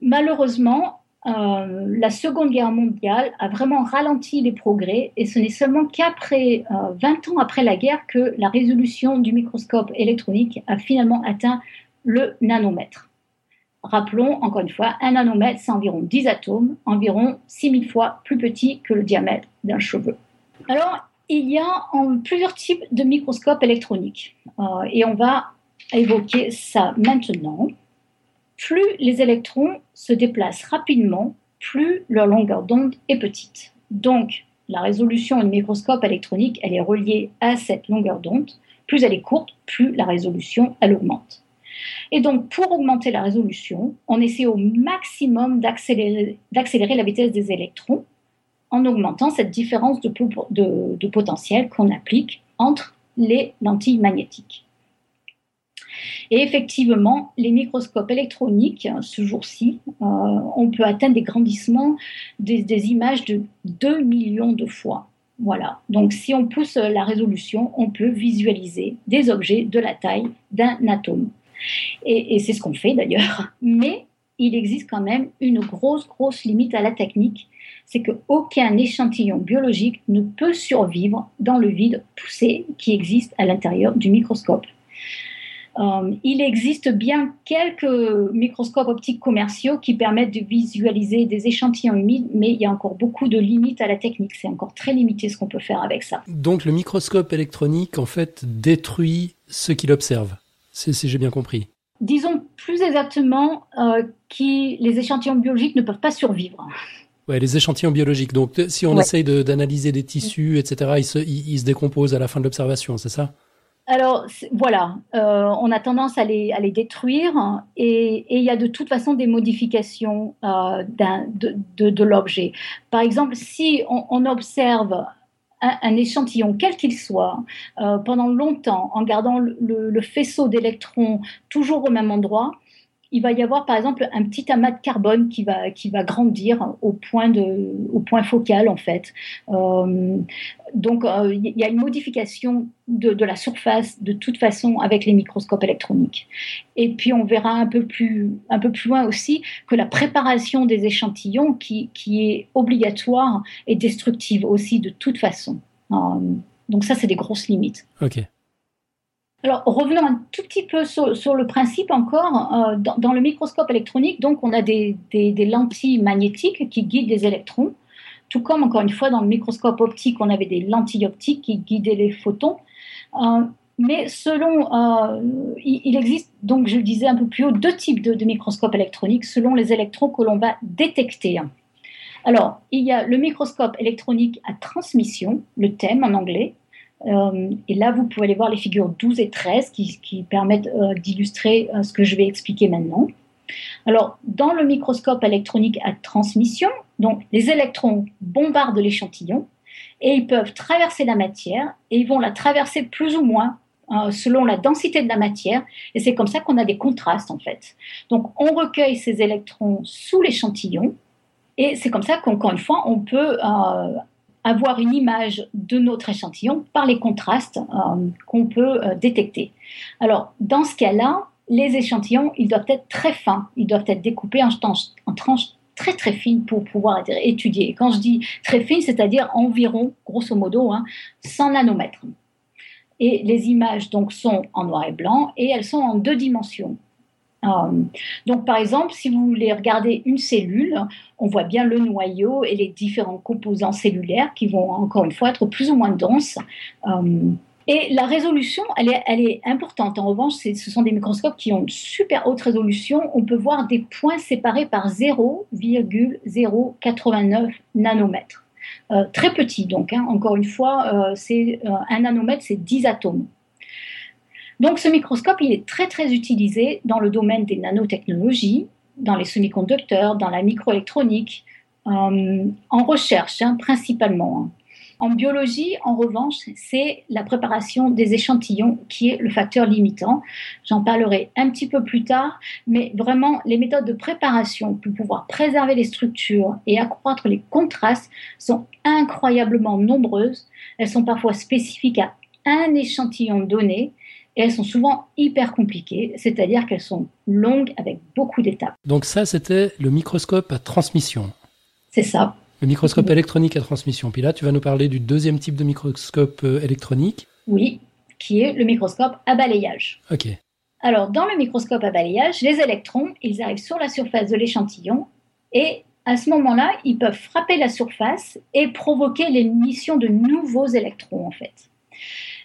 malheureusement, euh, la Seconde Guerre mondiale a vraiment ralenti les progrès et ce n'est seulement qu'après 20 euh, ans après la guerre que la résolution du microscope électronique a finalement atteint le nanomètre. Rappelons encore une fois, un nanomètre, c'est environ 10 atomes, environ 6000 fois plus petit que le diamètre d'un cheveu. Alors, il y a plusieurs types de microscopes électroniques euh, et on va évoquer ça maintenant plus les électrons se déplacent rapidement, plus leur longueur d'onde est petite. Donc, la résolution du microscope électronique, elle est reliée à cette longueur d'onde. Plus elle est courte, plus la résolution, elle augmente. Et donc, pour augmenter la résolution, on essaie au maximum d'accélérer la vitesse des électrons en augmentant cette différence de, de potentiel qu'on applique entre les lentilles magnétiques. Et effectivement, les microscopes électroniques, ce jour-ci, euh, on peut atteindre des grandissements des, images de 2 millions de fois. Voilà. Donc, si on pousse la résolution, on peut visualiser des objets de la taille d'un atome. Et, et c'est ce qu'on fait d'ailleurs. Mais il existe quand même une grosse, grosse limite à la technique. C'est qu'aucun échantillon biologique ne peut survivre dans le vide poussé qui existe à l'intérieur du microscope. Euh, il existe bien quelques microscopes optiques commerciaux qui permettent de visualiser des échantillons humides, mais il y a encore beaucoup de limites à la technique. C'est encore très limité ce qu'on peut faire avec ça.
Donc le microscope électronique, en fait, détruit ce qu'il observe, si j'ai bien compris.
Disons plus exactement euh, que les échantillons biologiques ne peuvent pas survivre.
Ouais, les échantillons biologiques. Donc, si on essaye d'analyser des tissus, etc., ils se, ils se décomposent à la fin de l'observation, c'est ça?
Alors voilà, euh, on a tendance à les, détruire et, il y a de toute façon des modifications euh, de, l'objet. Par exemple, si on, observe un, échantillon, quel qu'il soit, euh, pendant longtemps, en gardant le faisceau d'électrons toujours au même endroit, il va y avoir par exemple un petit amas de carbone qui va, qui va grandir au point, de, au point focal en fait. Euh, donc euh, il y a une modification de, de, la surface de toute façon avec les microscopes électroniques. Et puis on verra un peu plus, un peu plus loin aussi que la préparation des échantillons qui, qui est obligatoire et destructive aussi de toute façon. Euh, donc ça c'est des grosses limites.
Ok.
Alors, revenons un tout petit peu sur, le principe encore. Euh, dans, le microscope électronique, donc, on a des, lentilles magnétiques qui guident les électrons, tout comme, encore une fois, dans le microscope optique, on avait des lentilles optiques qui guidaient les photons. Euh, mais selon, euh, il, existe, donc je le disais un peu plus haut, deux types de, de microscopes électroniques selon les électrons que l'on va détecter. Alors, il y a le microscope électronique à transmission, le thème en anglais, et là, vous pouvez aller voir les figures 12 et 13 qui, permettent euh, d'illustrer euh, ce que je vais expliquer maintenant. Alors, dans le microscope électronique à transmission, donc, les électrons bombardent l'échantillon et ils peuvent traverser la matière et ils vont la traverser plus ou moins selon la densité de la matière et c'est comme ça qu'on a des contrastes en fait. Donc, on recueille ces électrons sous l'échantillon et c'est comme ça qu'encore une fois, on peut avoir une image de notre échantillon par les contrastes euh, qu'on peut euh, détecter. Alors, dans ce cas-là, les échantillons, ils doivent être très fins, ils doivent être découpés en, tranches très très fines pour pouvoir être étudiés. Quand je dis très fines, c'est-à-dire environ, grosso modo, 100 hein, nanomètres. Et les images donc sont en noir et blanc et elles sont en deux dimensions. Euh, donc, par exemple, si vous voulez regarder une cellule, on voit bien le noyau et les différents composants cellulaires qui vont encore une fois être plus ou moins denses. Euh, Et la résolution, elle est, importante. En revanche, ce sont des microscopes qui ont une super haute résolution. On peut voir des points séparés par 0,089 nanomètres. Euh, très petit donc, hein. encore une fois, euh, c'est un nanomètre, c'est 10 atomes. Donc ce microscope, il est très très utilisé dans le domaine des nanotechnologies, dans les semi-conducteurs, dans la microélectronique, en recherche hein, principalement. Hein. En biologie, en revanche, c'est la préparation des échantillons qui est le facteur limitant. J'en parlerai un petit peu plus tard, mais vraiment, les méthodes de préparation pour pouvoir préserver les structures et accroître les contrastes sont incroyablement nombreuses. Elles sont parfois spécifiques à un échantillon donné et elles sont souvent hyper compliquées, c'est-à-dire qu'elles sont longues avec beaucoup d'étapes.
Donc ça, c'était le microscope à transmission.
C'est ça.
Le microscope électronique à transmission. Puis là, tu vas nous parler du deuxième type de microscope euh, électronique.
Oui, qui est le microscope à balayage.
Ok.
Alors, dans le microscope à balayage, les électrons, ils arrivent sur la surface de l'échantillon et à ce moment-là, ils peuvent frapper la surface et provoquer l'émission de nouveaux électrons, en fait.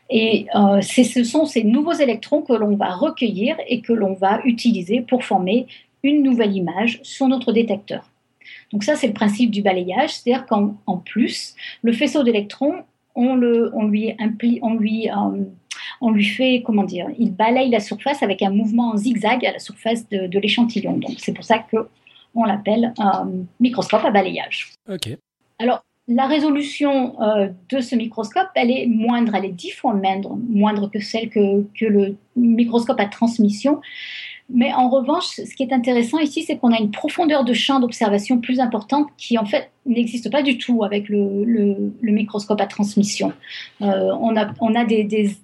Et euh, ce sont ces nouveaux électrons que l'on va recueillir et que l'on va utiliser pour former une nouvelle image sur notre détecteur. Donc ça, c'est le principe du balayage, c'est-à-dire qu'en plus, le faisceau d'électrons, on, le, on, lui, on, lui, euh, on lui fait, comment dire, il balaye la surface avec un mouvement en zigzag à la surface de, l'échantillon. Donc c'est pour ça qu'on l'appelle euh, microscope à balayage.
Ok.
Alors, la résolution euh, de ce microscope, elle est moindre, elle est dix fois moindre, que celle que, le microscope à transmission. Mais en revanche, ce qui est intéressant ici, c'est qu'on a une profondeur de champ d'observation plus importante qui, en fait, n'existe pas du tout avec le, microscope à transmission. Euh, on a, des,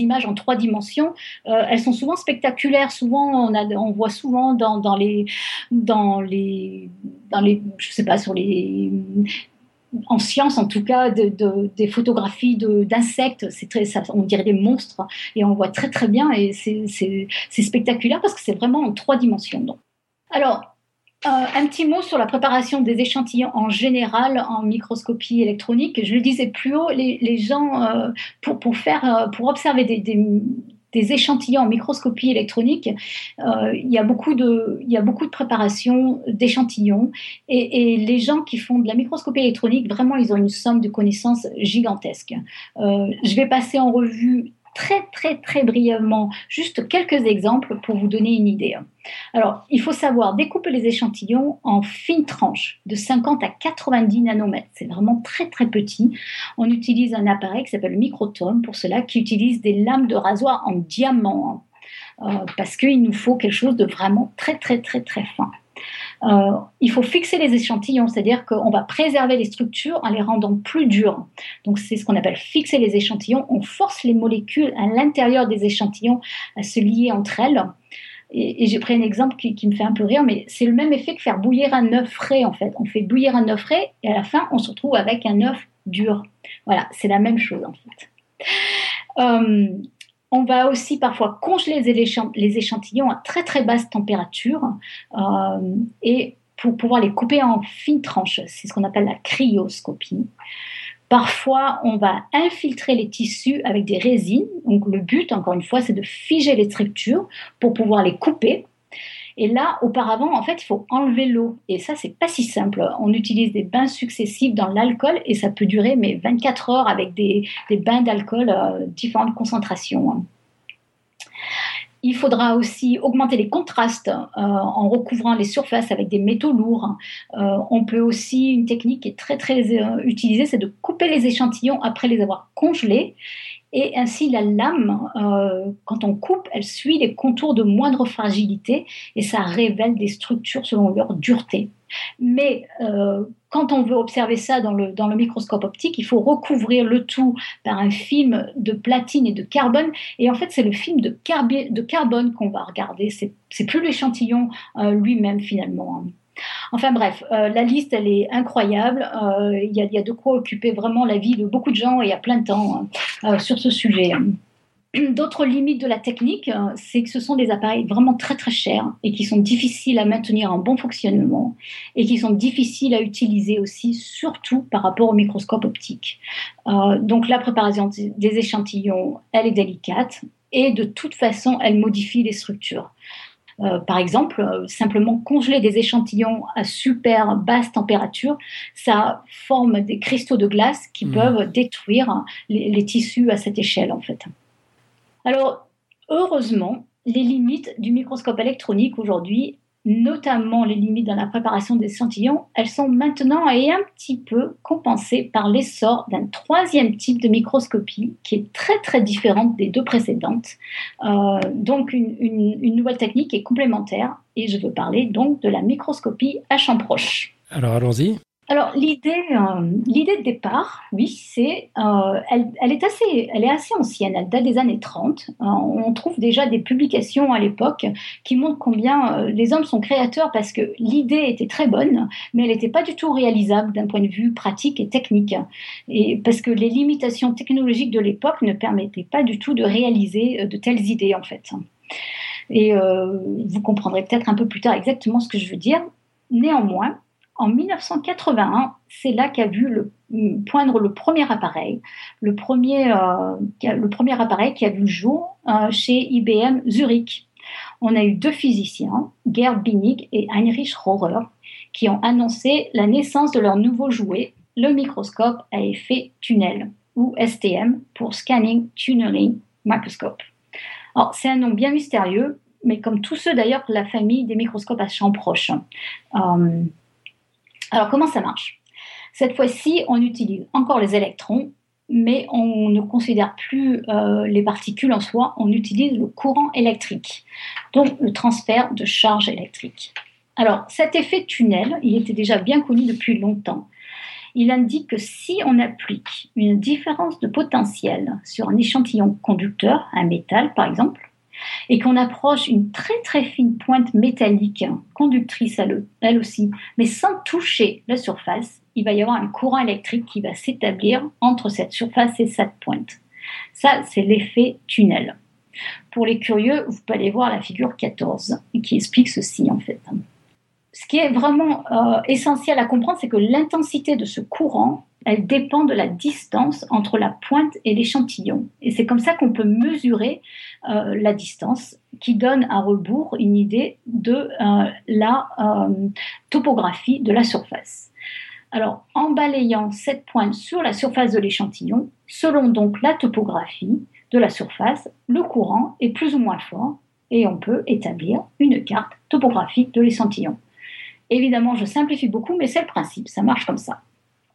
images en trois dimensions. Euh, elles sont souvent spectaculaires. Souvent, on, voit souvent dans, dans, les, dans les, dans les, je sais pas, sur les en science en tout cas, des photographies d'insectes. On dirait des monstres et on voit très très bien et c'est spectaculaire parce que c'est vraiment en trois dimensions. Donc. Alors, euh, un petit mot sur la préparation des échantillons en général en microscopie électronique. Je le disais plus haut, les, gens, euh, pour, pour, faire, euh, pour observer des échantillons en microscopie électronique, euh, il, y a beaucoup de, il y a beaucoup de préparation d'échantillons et, les gens qui font de la microscopie électronique, vraiment, ils ont une somme de connaissances gigantesque. Euh, je vais passer en revue très très très brièvement juste quelques exemples pour vous donner une idée. Alors, il faut savoir découper les échantillons en fines tranches de 50 à 90 nanomètres. C'est vraiment très très petit. On utilise un appareil qui s'appelle le microtome pour cela, qui utilise des lames de rasoir en diamant. Euh, parce qu'il nous faut quelque chose de vraiment très très très très fin. Euh, il faut fixer les échantillons, c'est-à-dire qu'on va préserver les structures en les rendant plus dures. Donc c'est ce qu'on appelle fixer les échantillons. On force les molécules à l'intérieur des échantillons à se lier entre elles. Et, j'ai pris un exemple qui, me fait un peu rire, mais c'est le même effet que faire bouillir un œuf frais en fait. On fait bouillir un œuf frais et à la fin on se retrouve avec un œuf dur. Voilà, c'est la même chose en fait. Euh, on va aussi parfois congeler les échantillons à très très basse température euh, et pour pouvoir les couper en fines tranches. C'est ce qu'on appelle la cryoscopie. Parfois, on va infiltrer les tissus avec des résines. Donc, le but, encore une fois, c'est de figer les structures pour pouvoir les couper. Et là, auparavant, en fait, il faut enlever l'eau. Et ça, c'est pas si simple. On utilise des bains successifs dans l'alcool et ça peut durer mais 24 heures avec des, bains d'alcool euh, différentes concentrations. Il faudra aussi augmenter les contrastes euh, en recouvrant les surfaces avec des métaux lourds. Euh, on peut aussi, une technique qui est très très utilisée, c'est de couper les échantillons après les avoir congelés et ainsi, la lame, euh, quand on coupe, elle suit les contours de moindre fragilité et ça révèle des structures selon leur dureté. Mais euh, quand on veut observer ça dans le, dans le microscope optique, il faut recouvrir le tout par un film de platine et de carbone. Et en fait, c'est le film de, de carbone qu'on va regarder. C'est plus l'échantillon euh, lui-même finalement. Hein. Enfin bref, euh, la liste, elle est incroyable. Euh, il y, a de quoi occuper vraiment la vie de beaucoup de gens et à plein temps hein, euh, sur ce sujet. d'autres limites de la technique, c'est que ce sont des appareils vraiment très très chers et qui sont difficiles à maintenir en bon fonctionnement et qui sont difficiles à utiliser aussi, surtout par rapport au microscope optique. Donc la préparation des échantillons, elle est délicate et de toute façon, elle modifie les structures. Euh, par exemple, simplement congeler des échantillons à super basse température, ça forme des cristaux de glace qui mmh. peuvent détruire les, les tissus à cette échelle en fait. Alors, heureusement, les limites du microscope électronique aujourd'hui, notamment les limites dans la préparation des échantillons, elles sont maintenant et un petit peu compensées par l'essor d'un troisième type de microscopie qui est très très différente des deux précédentes. Euh, donc une, une, nouvelle technique est complémentaire et je veux parler donc de la microscopie à champ proche.
Alors allons-y.
Alors l'idée, euh, l'idée de départ, oui, c'est, euh, elle, est assez, elle est assez ancienne. Elle date des années 30. Euh, on trouve déjà des publications à l'époque qui montrent combien les hommes sont créateurs parce que l'idée était très bonne, mais elle n'était pas du tout réalisable d'un point de vue pratique et technique, et parce que les limitations technologiques de l'époque ne permettaient pas du tout de réaliser de telles idées en fait. Et vous comprendrez peut-être un peu plus tard exactement ce que je veux dire. Néanmoins, en 1981, c'est là qu'a vu le, poindre le premier appareil, le premier, euh, appareil qui a vu le jour euh, chez IBM Zurich. On a eu deux physiciens, Gerd Binig et Heinrich Rohrer, qui ont annoncé la naissance de leur nouveau jouet, le microscope à effet tunnel, ou STM pour Scanning Tunneling Microscope. Alors, c'est un nom bien mystérieux, mais comme tous ceux d'ailleurs de la famille des microscopes à champ proche. Euh, alors comment ça marche? Cette fois-ci, on utilise encore les électrons, mais on ne considère plus euh, les particules en soi, on utilise le courant électrique, donc le transfert de charge électrique. Alors cet effet tunnel, il était déjà bien connu depuis longtemps. Il indique que si on applique une différence de potentiel sur un échantillon conducteur, un métal par exemple, et qu'on approche une très très fine pointe métallique, conductrice elle, elle aussi, mais sans toucher la surface, il va y avoir un courant électrique qui va s'établir entre cette surface et cette pointe. Ça, c'est l'effet tunnel. Pour les curieux, vous pouvez aller voir la figure 14 qui explique ceci en fait. Ce qui est vraiment euh, essentiel à comprendre, c'est que l'intensité de ce courant elle dépend de la distance entre la pointe et l'échantillon. Et c'est comme ça qu'on peut mesurer euh, la distance, qui donne à rebours une idée de euh, la topographie de la surface. Alors, en balayant cette pointe sur la surface de l'échantillon, selon donc la topographie de la surface, le courant est plus ou moins fort et on peut établir une carte topographique de l'échantillon. Évidemment, je simplifie beaucoup, mais c'est le principe, ça marche comme ça.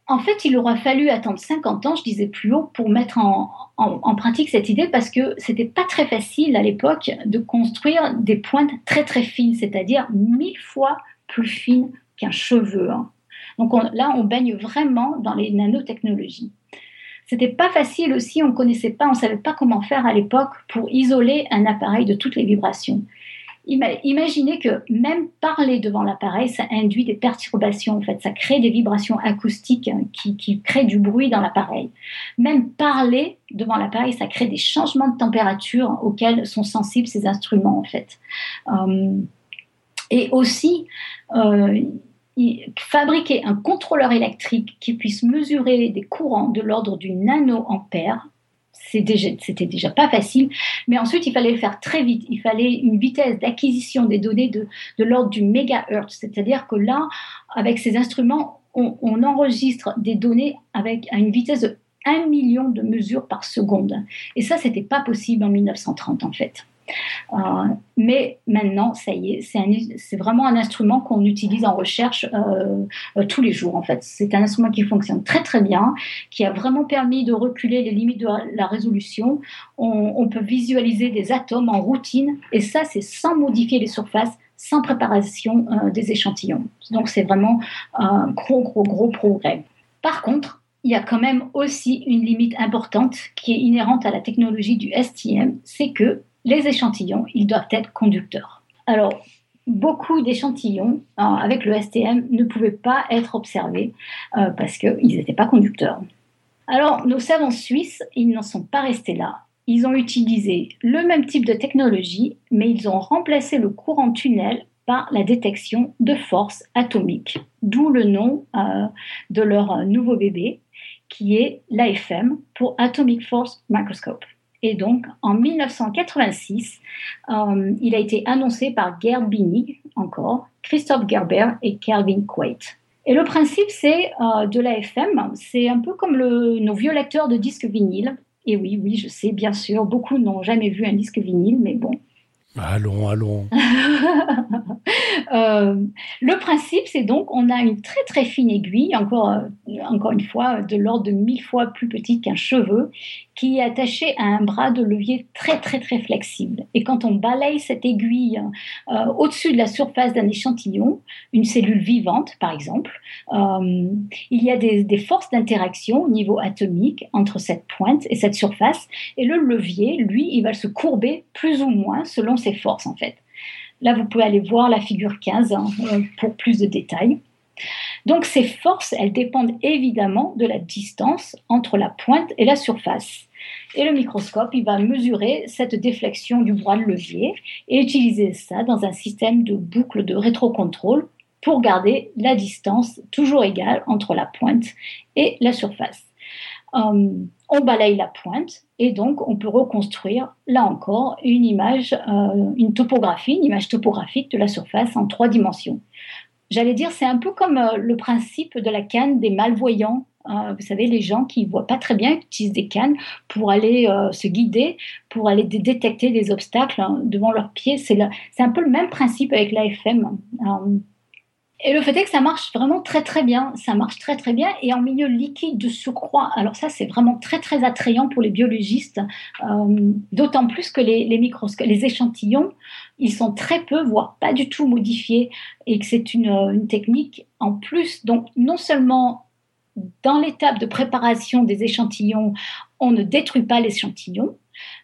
En fait, il aura fallu attendre 50 ans, je disais plus haut, pour mettre en, pratique cette idée parce que c'était pas très facile à l'époque de construire des pointes très très fines, c'est-à-dire mille fois plus fines qu'un cheveu. Hein. Donc là, on baigne vraiment dans les nanotechnologies. C'était pas facile aussi, on connaissait pas, on savait pas comment faire à l'époque pour isoler un appareil de toutes les vibrations. Imaginez que même parler devant l'appareil, ça induit des perturbations, ça crée des vibrations acoustiques hein, qui, créent du bruit dans l'appareil. Même parler devant l'appareil, ça crée des changements de température auxquels sont sensibles ces instruments, en fait. Euh, et aussi, euh, fabriquer un contrôleur électrique qui puisse mesurer des courants de l'ordre du nanoampère, c'était déjà pas facile. Mais ensuite, il fallait le faire très vite. Il fallait une vitesse d'acquisition des données de, l'ordre du mégahertz. C'est-à-dire que là, avec ces instruments, on, on, enregistre des données avec à une vitesse de 1 million de mesures par seconde. Et ça, c'était pas possible en 1930 en fait. Euh, mais maintenant, ça y est, c'est vraiment un instrument qu'on utilise en recherche euh, euh, tous les jours, en fait. C'est un instrument qui fonctionne très très bien, qui a vraiment permis de reculer les limites de la résolution. On, peut visualiser des atomes en routine, et ça, c'est sans modifier les surfaces, sans préparation des échantillons. Donc, c'est vraiment un gros, gros, gros progrès. Par contre, il y a quand même aussi une limite importante qui est inhérente à la technologie du STM, c'est que les échantillons, ils doivent être conducteurs. Alors, beaucoup d'échantillons euh, avec le STM ne pouvaient pas être observés euh, parce qu'ils n'étaient pas conducteurs. Alors, nos savants suisses, ils n'en sont pas restés là. ils ont utilisé le même type de technologie, mais ils ont remplacé le courant tunnel par la détection de forces atomiques, d'où le nom euh, de leur nouveau bébé, qui est l'AFM pour Atomic Force Microscope. Et donc, en 1986, euh, il a été annoncé par Gerd Binig, encore, Christophe Gerber et Kelvin Quaid. Et le principe, c'est euh, de l'AFM, c'est un peu comme le, nos vieux lecteurs de disques vinyles. Et oui, oui, je sais, bien sûr, beaucoup n'ont jamais vu un disque vinyle, mais bon,
Allons, allons.
Euh, le principe, c'est donc, on a une très très fine aiguille, encore, encore une fois, de l'ordre de mille fois plus petite qu'un cheveu, qui est attachée à un bras de levier très très très flexible. Et quand on balaye cette aiguille euh, au-dessus de la surface d'un échantillon, une cellule vivante par exemple, il y a des, des forces d'interaction au niveau atomique entre cette pointe et cette surface, et le levier, lui, il va se courber plus ou moins selon ses forces en fait. Là, vous pouvez aller voir la figure 15 hein, euh, pour plus de détails. Donc ces forces, elles dépendent évidemment de la distance entre la pointe et la surface. Et le microscope, il va mesurer cette déflexion du bras de levier et utiliser ça dans un système de boucle de rétrocontrôle pour garder la distance toujours égale entre la pointe et la surface. Euh, on balaye la pointe et donc on peut reconstruire là encore une image, euh, une topographie, une image topographique de la surface en trois dimensions. J'allais dire, c'est un peu comme euh, le principe de la canne des malvoyants. vous savez, les gens qui ne voient pas très bien utilisent des cannes pour aller se guider, pour aller détecter des obstacles hein, devant leurs pieds. C'est un peu le même principe avec l'AFM. Et le fait est que ça marche vraiment très très bien. Ça marche très très bien et en milieu liquide de surcroît. Alors ça, c'est vraiment très très attrayant pour les biologistes, euh, d'autant plus que les, échantillons, ils sont très peu, voire pas du tout modifiés, et que c'est une, une technique en plus. Donc non seulement dans l'étape de préparation des échantillons, on ne détruit pas l'échantillon,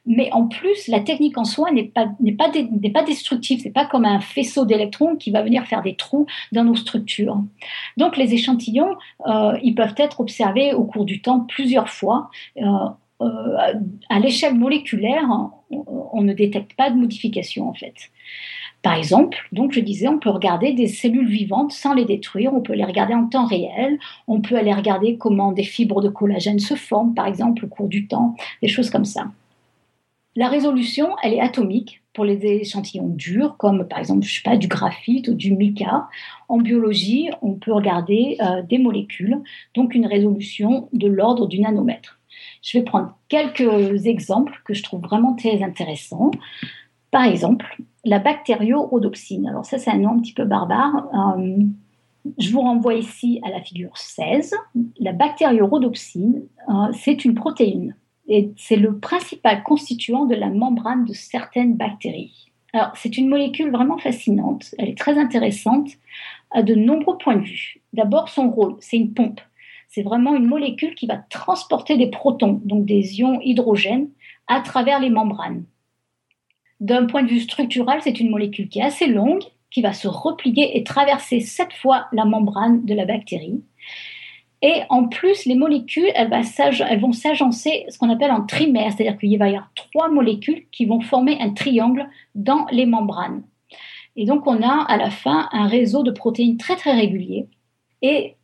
mais en plus, la technique en soi n'est pas, n'est pas, n'est pas destructive. C'est pas comme un faisceau d'électrons qui va venir faire des trous dans nos structures. Donc, les échantillons, euh, ils peuvent être observés au cours du temps plusieurs fois. Euh, euh, à l'échelle moléculaire, on, ne détecte pas de modification en fait. Par exemple, donc je disais, on peut regarder des cellules vivantes sans les détruire, on peut les regarder en temps réel, on peut aller regarder comment des fibres de collagène se forment, par exemple, au cours du temps, des choses comme ça. La résolution, elle est atomique pour les échantillons durs, comme par exemple, je sais pas, du graphite ou du mica. En biologie, on peut regarder euh, des molécules, donc une résolution de l'ordre du nanomètre. Je vais prendre quelques exemples que je trouve vraiment très intéressants. Par exemple, la bactériorhodopsine. Alors ça, c'est un nom un petit peu barbare. Euh, je vous renvoie ici à la figure 16. La bactériorhodopsine, euh, c'est une protéine c'est le principal constituant de la membrane de certaines bactéries. Alors, c'est une molécule vraiment fascinante, elle est très intéressante à de nombreux points de vue. D'abord, son rôle, c'est une pompe. C'est vraiment une molécule qui va transporter des protons, donc des ions hydrogène, à travers les membranes. D'un point de vue structural, c'est une molécule qui est assez longue, qui va se replier et traverser sept fois la membrane de la bactérie. Et en plus, les molécules, vont s'agencer ce qu'on appelle en trimère, c'est-à-dire qu'il va y avoir trois molécules qui vont former un triangle dans les membranes. Et donc, on a à la fin un réseau de protéines très très régulier. Et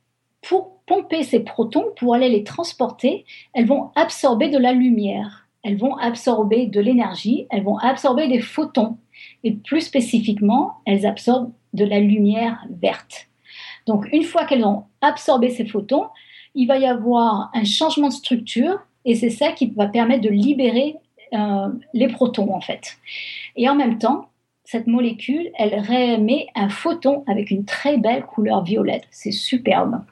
pour pomper ces protons, pour aller les transporter, elles vont absorber de la lumière, elles vont absorber de l'énergie, elles vont absorber des photons. Et plus spécifiquement, elles absorbent de la lumière verte. Donc, une fois qu'elles ont absorbé ces photons, il va y avoir un changement de structure et c'est ça qui va permettre de libérer euh, les protons en fait. Et en même temps, cette molécule, elle réémet un photon avec une très belle couleur violette. C'est superbe.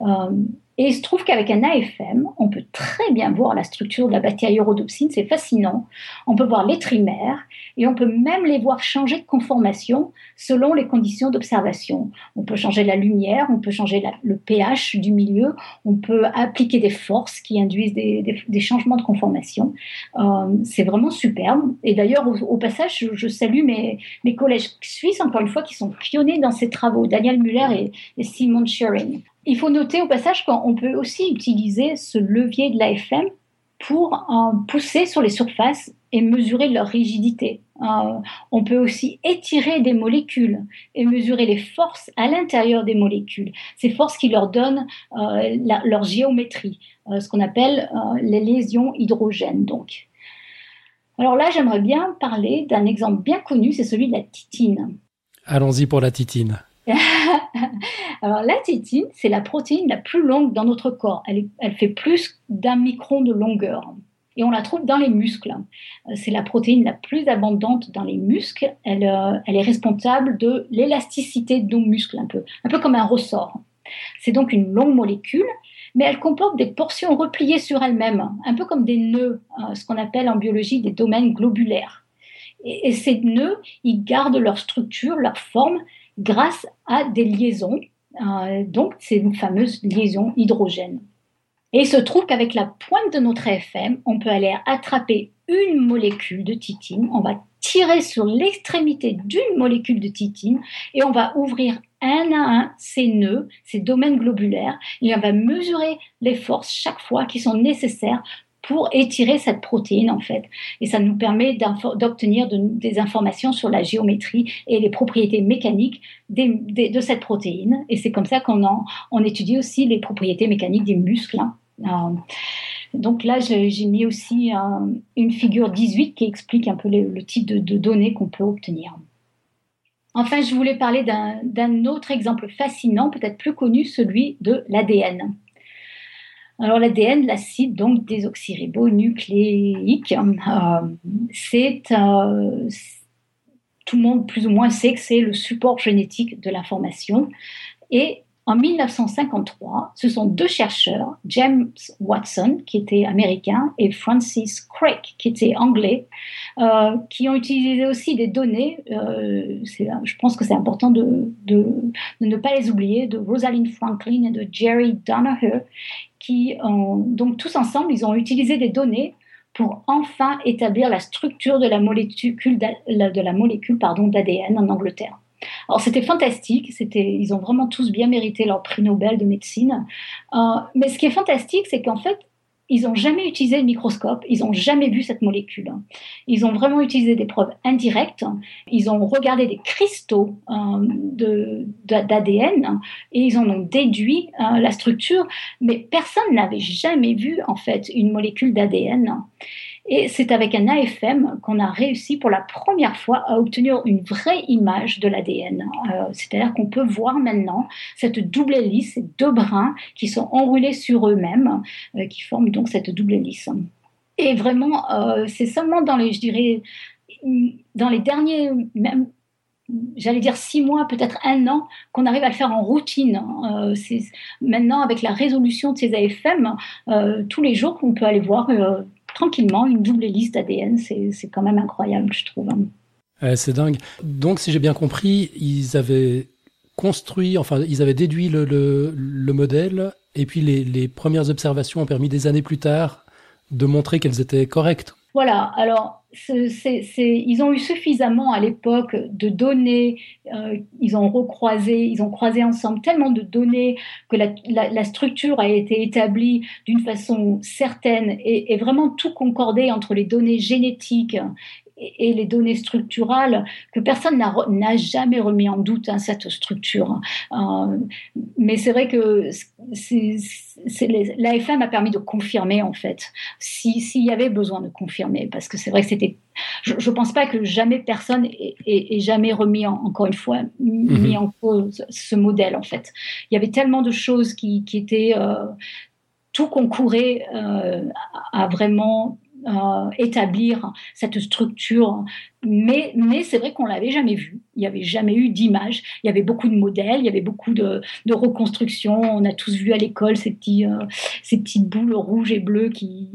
Euh, et il se trouve qu'avec un AFM, on peut très bien voir la structure de la bactérie rhodopsine, c'est fascinant. On peut voir les trimères et on peut même les voir changer de conformation selon les conditions d'observation. On peut changer la lumière, on peut changer le pH du milieu, on peut appliquer des forces qui induisent des, changements de conformation. Euh, c'est vraiment superbe. Et d'ailleurs, au, passage, je, salue mes, mes, collègues suisses, encore une fois, qui sont pionniers dans ces travaux, Daniel Muller et, et Simon Schering. Il faut noter au passage qu'on peut aussi utiliser ce levier de l'AFM pour pousser sur les surfaces et mesurer leur rigidité. on peut aussi étirer des molécules et mesurer les forces à l'intérieur des molécules, ces forces qui leur donnent leur géométrie, ce qu'on appelle les lésions hydrogènes. Donc. Alors là, j'aimerais bien parler d'un exemple bien connu, c'est celui de la titine.
Allons-y pour la titine.
Alors la titine, c'est la protéine la plus longue dans notre corps. Elle, fait plus d'un micron de longueur. Et on la trouve dans les muscles. C'est la protéine la plus abondante dans les muscles. Elle, euh, elle est responsable de l'élasticité de nos muscles, un peu, un peu comme un ressort. C'est donc une longue molécule, mais elle comporte des portions repliées sur elle-même, un peu comme des nœuds, euh, ce qu'on appelle en biologie des domaines globulaires. Et, et ces nœuds, ils gardent leur structure, leur forme, grâce à des liaisons. Euh, donc, c'est une fameuse liaison hydrogène. Et il se trouve qu'avec la pointe de notre FM, on peut aller attraper une molécule de titine, on va tirer sur l'extrémité d'une molécule de titine et on va ouvrir un à un ces nœuds, ces domaines globulaires, et on va mesurer les forces chaque fois qui sont nécessaires pour étirer cette protéine en fait. Et ça nous permet d'obtenir des informations sur la géométrie et les propriétés mécaniques de cette protéine. Et c'est comme ça qu'on on étudie aussi les propriétés mécaniques des muscles. Hein. Euh, donc là, j'ai mis aussi une figure 18 qui explique un peu le, type de données qu'on peut obtenir. Enfin, je voulais parler d'un autre exemple fascinant, peut-être plus connu, celui de l'ADN. Alors l'ADN, l'acide donc désoxyribonucléique, euh, c'est euh, tout le monde plus ou moins sait que c'est le support génétique de l'information et en 1953, ce sont deux chercheurs, James Watson, qui était américain, et Francis Crick, qui était anglais, euh, qui ont utilisé aussi des données, je pense que c'est important de, de, ne pas les oublier, de Rosalind Franklin et de Jerry Donoghue, donc tous ensemble, ils ont utilisé des données pour enfin établir la structure de la molécule de la molécule pardon d'ADN en Angleterre. Alors c'était fantastique, c'était, ils ont vraiment tous bien mérité leur prix Nobel de médecine. Euh, mais ce qui est fantastique, c'est qu'en fait, ils n'ont jamais utilisé le microscope, ils n'ont jamais vu cette molécule. Ils ont vraiment utilisé des preuves indirectes, ils ont regardé des cristaux euh, d'ADN et ils en ont déduit euh, la structure, mais personne n'avait jamais vu en fait une molécule d'ADN. Et c'est avec un AFM qu'on a réussi pour la première fois à obtenir une vraie image de l'ADN. Euh, c'est-à-dire qu'on peut voir maintenant cette double hélice, ces deux brins qui sont enroulés sur eux-mêmes, euh, qui forment donc cette double hélice. Et vraiment, euh, c'est seulement dans les, je dirais, dans les derniers, même j'allais dire six mois, peut-être un an, qu'on arrive à le faire en routine. maintenant, avec la résolution de ces AFM, tous les jours, on peut aller voir tranquillement une double liste d'ADN. C'est quand même incroyable, je trouve.
c'est dingue. Donc, si j'ai bien compris, ils avaient construit, enfin, ils avaient déduit le, le, modèle, et puis les, les, premières observations ont permis des années plus tard de montrer qu'elles étaient correctes.
Voilà, alors ils ont eu suffisamment à l'époque de données, euh, ils ont recroisé, ils ont croisé ensemble tellement de données que la, structure a été établie d'une façon certaine et, et, vraiment tout concordé entre les données génétiques et les données structurales que personne n'a jamais remis en doute hein, cette structure. Euh, mais c'est vrai que l'AFM a permis de confirmer en fait, s'il y avait besoin de confirmer, parce que c'est vrai que c'était. Je ne pense pas que jamais personne ait, jamais remis encore une fois mis mhm. en cause ce modèle en fait. Il y avait tellement de choses qui, étaient euh, tout concourait euh, à vraiment euh, établir cette structure. Mais, mais c'est vrai qu'on l'avait jamais vu. Il n'y avait jamais eu d'image. Il y avait beaucoup de modèles, il y avait beaucoup de, reconstructions. On a tous vu à l'école ces, petits, euh, ces petites boules rouges et bleues qui,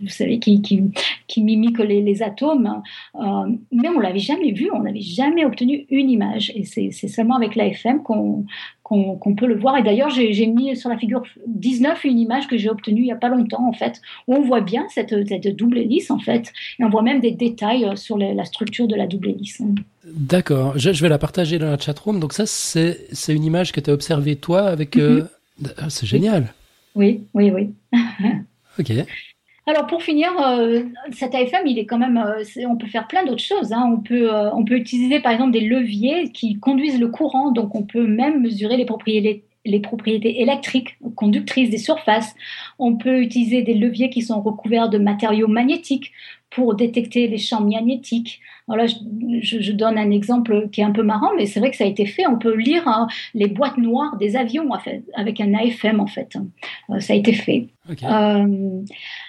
vous savez, qui, qui, mimiquent les, les atomes. Euh, mais on l'avait jamais vu. On n'avait jamais obtenu une image. Et c'est seulement avec l'AFM qu'on qu'on peut le voir. Et d'ailleurs, j'ai mis sur la figure 19 une image que j'ai obtenue il n'y a pas longtemps, en fait, où on voit bien cette, double hélice, en fait, et on voit même des détails euh, sur la structure de la double hélice.
D'accord, je, vais la partager dans la chatroom. Donc ça, c'est une image que tu as observée, toi, avec... Euh, mm-hmm. ah, c'est génial.
Oui, oui, oui.
ok.
Alors pour finir, euh, cet AFM, il est quand même, euh, on peut faire plein d'autres choses. Hein. On peut, euh, on peut utiliser par exemple des leviers qui conduisent le courant, donc on peut même mesurer les propriétés électriques, conductrices des surfaces. On peut utiliser des leviers qui sont recouverts de matériaux magnétiques pour détecter les champs magnétiques. Voilà, je, donne un exemple qui est un peu marrant, mais c'est vrai que ça a été fait. On peut lire hein, les boîtes noires des avions avec un AFM en fait. ça a été fait.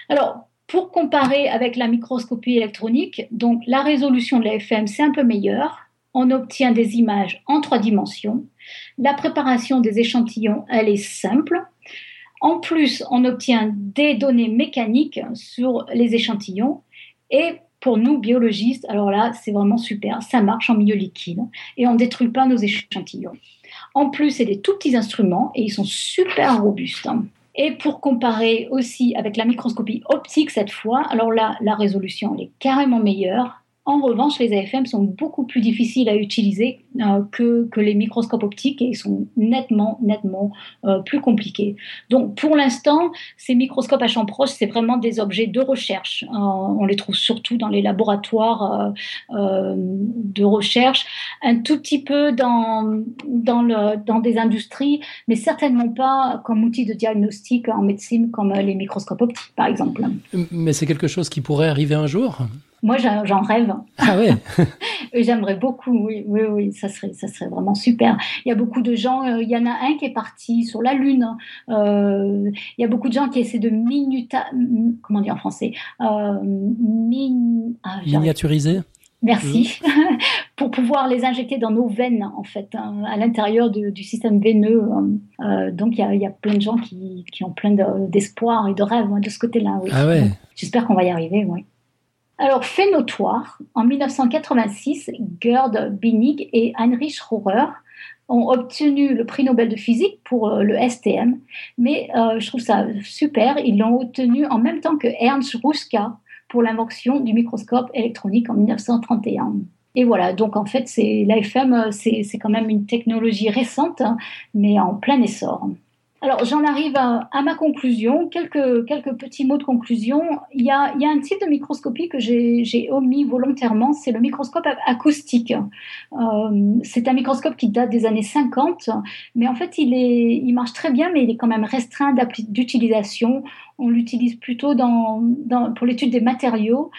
alors, pour comparer avec la microscopie électronique, donc la résolution de l'AFM, c'est un peu meilleur. On obtient des images en trois dimensions. La préparation des échantillons, elle est simple. En plus, on obtient des données mécaniques sur les échantillons. Et pour nous, biologistes, alors là, c'est vraiment super. Ça marche en milieu liquide et on ne détruit pas nos échantillons. En plus, c'est des tout petits instruments et ils sont super robustes. Et pour comparer aussi avec la microscopie optique cette fois, alors là, la résolution est carrément meilleure. En revanche, les AFM sont beaucoup plus difficiles à utiliser euh, que, les microscopes optiques et ils sont nettement, nettement euh, plus compliqués. Donc, pour l'instant, ces microscopes à champ proche, c'est vraiment des objets de recherche. Euh, on les trouve surtout dans les laboratoires de recherche, un tout petit peu dans, dans des industries, mais certainement pas comme outil de diagnostic en médecine comme les microscopes optiques, par exemple.
Mais c'est quelque chose qui pourrait arriver un jour?
Moi, j'en rêve.
Ah ouais.
J'aimerais beaucoup. Oui, oui, oui, ça serait, ça serait vraiment super. Il y a beaucoup de gens. Euh, il y en a un qui est parti sur la lune. Euh, il y a beaucoup de gens qui essaient de minuta, comment dire en français, euh, ah,
miniaturiser.
Merci. pour pouvoir les injecter dans nos veines, en fait, hein, à l'intérieur du système veineux. donc, il y, a, il y, a, plein de gens qui, qui ont plein d'espoir et de rêves de ce côté-là. Oui.
Ah ouais.
J'espère qu'on va y arriver, oui. Alors, fait notoire, en 1986, Gerd Binig et Heinrich Rohrer ont obtenu le prix Nobel de physique pour euh, le STM, mais euh, je trouve ça super, ils l'ont obtenu en même temps que Ernst Ruska pour l'invention du microscope électronique en 1931. Et voilà, donc en fait, l'AFM, euh, c'est quand même une technologie récente, hein, mais en plein essor. Alors, j'en arrive à, ma conclusion. Quelques, quelques petits mots de conclusion. Il y a, il y a un type de microscopie que j'ai omis volontairement, c'est le microscope acoustique. Euh, c'est un microscope qui date des années 50, mais en fait, il, est, il marche très bien, mais il est quand même restreint d'utilisation. On l'utilise plutôt dans, dans, pour l'étude des matériaux.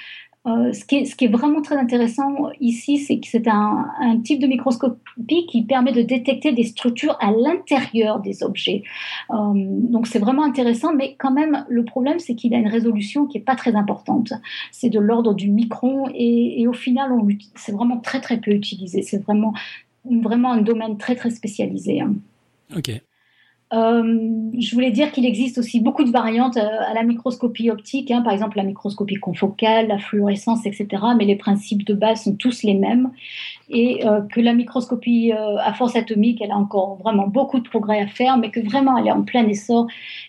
Euh, ce, qui est, vraiment très intéressant ici, c'est que c'est un, type de microscopie qui permet de détecter des structures à l'intérieur des objets. Euh, donc c'est vraiment intéressant, mais quand même, le problème, c'est qu'il a une résolution qui n'est pas très importante. C'est de l'ordre du micron et, et au final, c'est vraiment très très peu utilisé. C'est vraiment, vraiment un domaine très très spécialisé. Hein.
Ok.
Euh, je voulais dire qu'il existe aussi beaucoup de variantes euh, à la microscopie optique, hein, par exemple la microscopie confocale, la fluorescence, etc. Mais les principes de base sont tous les mêmes. Et euh, que la microscopie à force atomique, elle a encore vraiment beaucoup de progrès à faire, mais que vraiment elle est en plein essor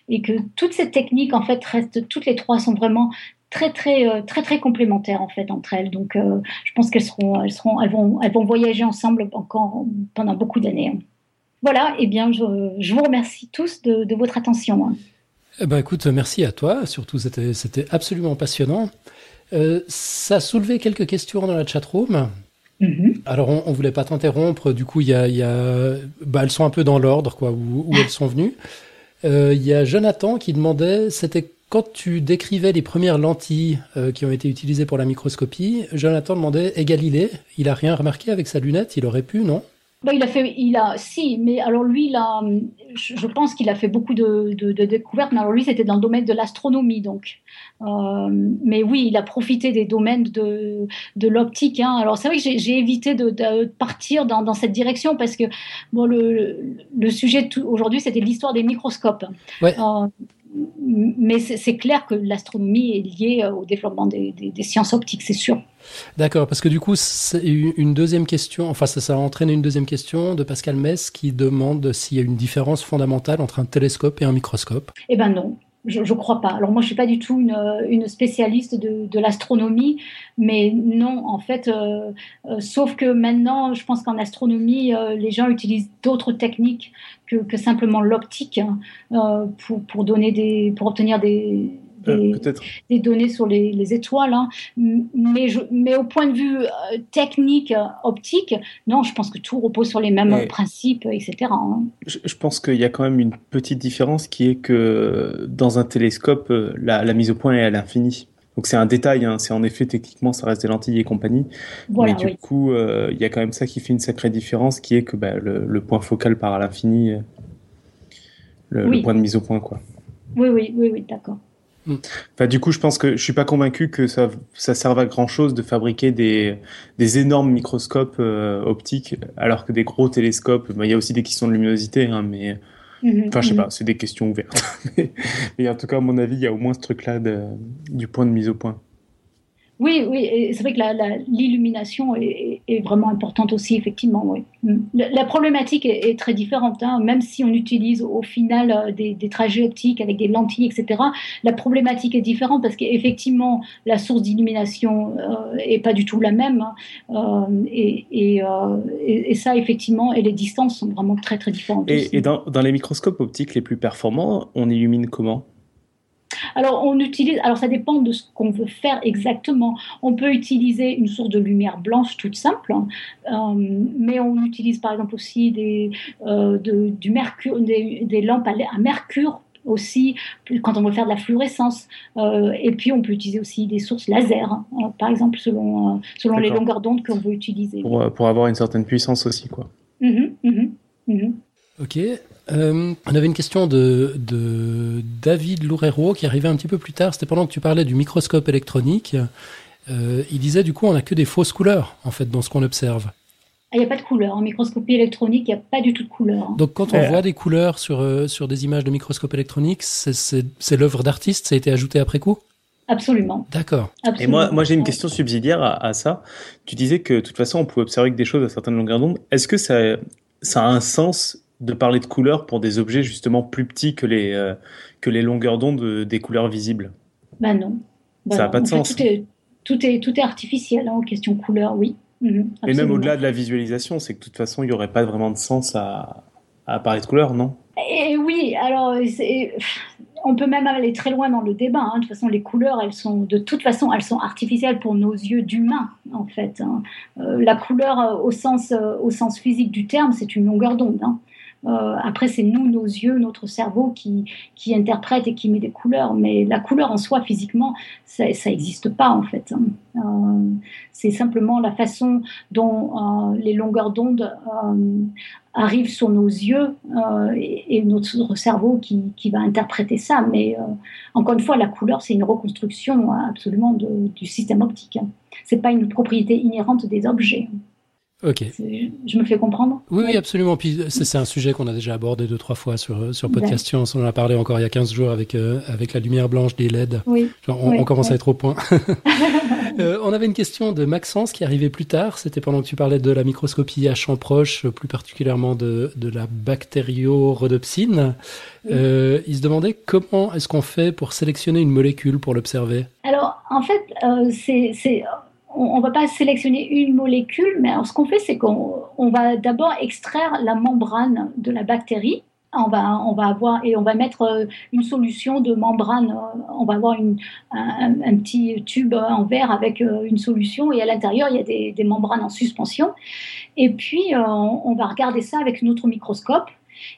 et que toutes ces techniques, en fait, restent, toutes les trois sont vraiment très très très très complémentaires en fait entre elles. Donc je pense qu'elles seront elles seront elles vont elles vont voyager ensemble encore pendant beaucoup d'années. Hein. Voilà, et eh bien, je, vous remercie tous de, votre attention.
Eh ben, écoute, merci à toi. Surtout, c'était absolument passionnant. Euh, ça a soulevé quelques questions dans la chatroom. Mm Alors, on, ne voulait pas t'interrompre. Du coup, il y a, y a bah, elles sont un peu dans l'ordre, quoi, où, où elles sont venues. Euh, il y a Jonathan qui demandait, c'était quand tu décrivais les premières lentilles euh, qui ont été utilisées pour la microscopie, Jonathan demandait, et Galilée, il a rien remarqué avec sa lunette? Il aurait pu, non?
Bah, il a fait, il a, si, mais alors lui, là, je pense qu'il a fait beaucoup de, découvertes, mais alors lui, c'était dans le domaine de l'astronomie, donc. Euh, mais oui, il a profité des domaines de, de l'optique. Hein. Alors c'est vrai que j'ai évité de, partir dans, cette direction parce que bon, le, le sujet aujourd'hui, c'était l'histoire des microscopes.
Ouais. Euh,
mais c'est clair que l'astronomie est liée au développement des, sciences optiques, c'est sûr.
D'accord, parce que du coup, une deuxième question, enfin ça, ça a entraîné une deuxième question de Pascal Mess qui demande s'il y a une différence fondamentale entre un télescope et un microscope.
Eh ben non, je ne crois pas. Alors moi, je suis pas du tout une, une spécialiste de, de l'astronomie, mais non, en fait, euh, euh, sauf que maintenant, je pense qu'en astronomie, euh, les gens utilisent d'autres techniques que, que simplement l'optique hein, pour, pour, donner des, pour obtenir des, des, des, données sur les, les étoiles. Hein. Mais, je, mais au point de vue technique, optique, non, je pense que tout repose sur les mêmes principes, etc. Hein.
Je, je, pense qu'il y a quand même une petite différence qui est que dans un télescope, la, la mise au point est à l'infini. Donc c'est un détail, hein. c'est en effet techniquement ça reste des lentilles et compagnie, mais du coup euh, il y a quand même ça qui fait une sacrée différence, qui est que bah, le, point focal part à l'infini, euh, le, point de mise au point quoi.
Oui oui oui oui d'accord.
Hmm. Enfin, du coup, je pense que je suis pas convaincu que ça, ça serve à grand chose de fabriquer des, des énormes microscopes euh, optiques, alors que des gros télescopes, bah, il y a aussi des questions de luminosité, hein, mais Mhm, enfin, je sais mhm. pas, c'est des questions ouvertes. mais, en tout cas, à mon avis, il y a au moins ce truc-là du point de mise au point.
Oui, oui, c'est vrai que l'illumination est, vraiment importante aussi, effectivement. Oui. Mm. La, problématique est, très différente, hein. même si on utilise au final euh, des, trajets optiques avec des lentilles, etc. La problématique est différente parce qu'effectivement, la source d'illumination n'est euh, pas du tout la même. Hein. Euh, et, ça, effectivement, et les distances sont vraiment très, très différentes.
Et, dans les microscopes optiques les plus performants, on illumine comment?
Alors, on utilise, alors ça dépend de ce qu'on veut faire exactement. On peut utiliser une source de lumière blanche toute simple, hein. euh, mais on utilise par exemple aussi des, euh, du mercure, des, lampes à, mercure aussi quand on veut faire de la fluorescence. Euh, et puis on peut utiliser aussi des sources laser, hein, par exemple selon, selon les longueurs d'onde qu'on veut utiliser.
Pour, avoir une certaine puissance aussi, quoi.
Mmh mmh mmh
ok. Euh, on avait une question de, David Loureiro qui arrivait un petit peu plus tard. C'était pendant que tu parlais du microscope électronique. Euh, il disait du coup on n'a que des fausses couleurs en fait dans ce qu'on observe.
Ah, il n'y a pas de couleur. En microscopie électronique, il n'y a pas du tout de couleur.
Donc quand on voit des couleurs sur, euh, sur des images de microscope électronique, c'est l'œuvre d'artiste, ça a été ajouté après coup?
Absolument.
D'accord.
Et moi, moi j'ai une question subsidiaire à, ça. Tu disais que de toute façon, on pouvait observer que des choses à certaines longueurs d'onde. Est-ce que ça, ça a un sens de parler de couleurs pour des objets justement plus petits que les, euh, que les longueurs d'onde des couleurs visibles
Ben non.
ça n'a pas de sens.
tout, est, tout, est, tout est artificiel hein, en question couleur, oui.
Mhm, Et même au-delà de la visualisation, c'est que de toute façon, il n'y aurait pas vraiment de sens à, à parler de couleurs, non?
Et oui, alors on peut même aller très loin dans le débat. Hein. De toute façon, les couleurs, elles sont de toute façon, elles sont artificielles pour nos yeux d'humains, en fait. Hein. Euh, la couleur, euh, au sens, au sens physique du terme, c'est une longueur d'onde. Euh, après, c'est nous, nos yeux, notre cerveau qui, qui interprète et qui met des couleurs. Mais la couleur en soi, physiquement, ça n'existe pas en fait. Hein. Euh, c'est simplement la façon dont euh, les longueurs d'onde arrivent sur nos yeux et, notre cerveau qui, qui, va interpréter ça. Mais encore une fois, la couleur, c'est une reconstruction absolument du système optique. Hein. C'est pas une propriété inhérente des objets.
Ok.
Je me fais comprendre
Oui, oui, absolument. Puis c'est un sujet qu'on a déjà abordé deux, trois fois sur, euh, sur Podcast Science. On en a parlé encore il y a 15 jours avec, euh, avec la lumière blanche des LED.
Oui.
on, commence à être au point. euh, on avait une question de Maxence qui arrivait plus tard. C'était pendant que tu parlais de la microscopie à champ proche, plus particulièrement de, de la bactériorhodopsine. Euh, il se demandait comment est-ce qu'on fait pour sélectionner une molécule pour l'observer?
Alors, en fait, euh, c'est on ne va pas sélectionner une molécule, mais ce qu'on fait, c'est qu'on va d'abord extraire la membrane de la bactérie. On va, on va avoir et on va mettre euh, une solution de membrane. Euh, on va avoir un, petit tube en verre avec euh, une solution et à l'intérieur il y a des, membranes en suspension. Et puis on va regarder ça avec notre microscope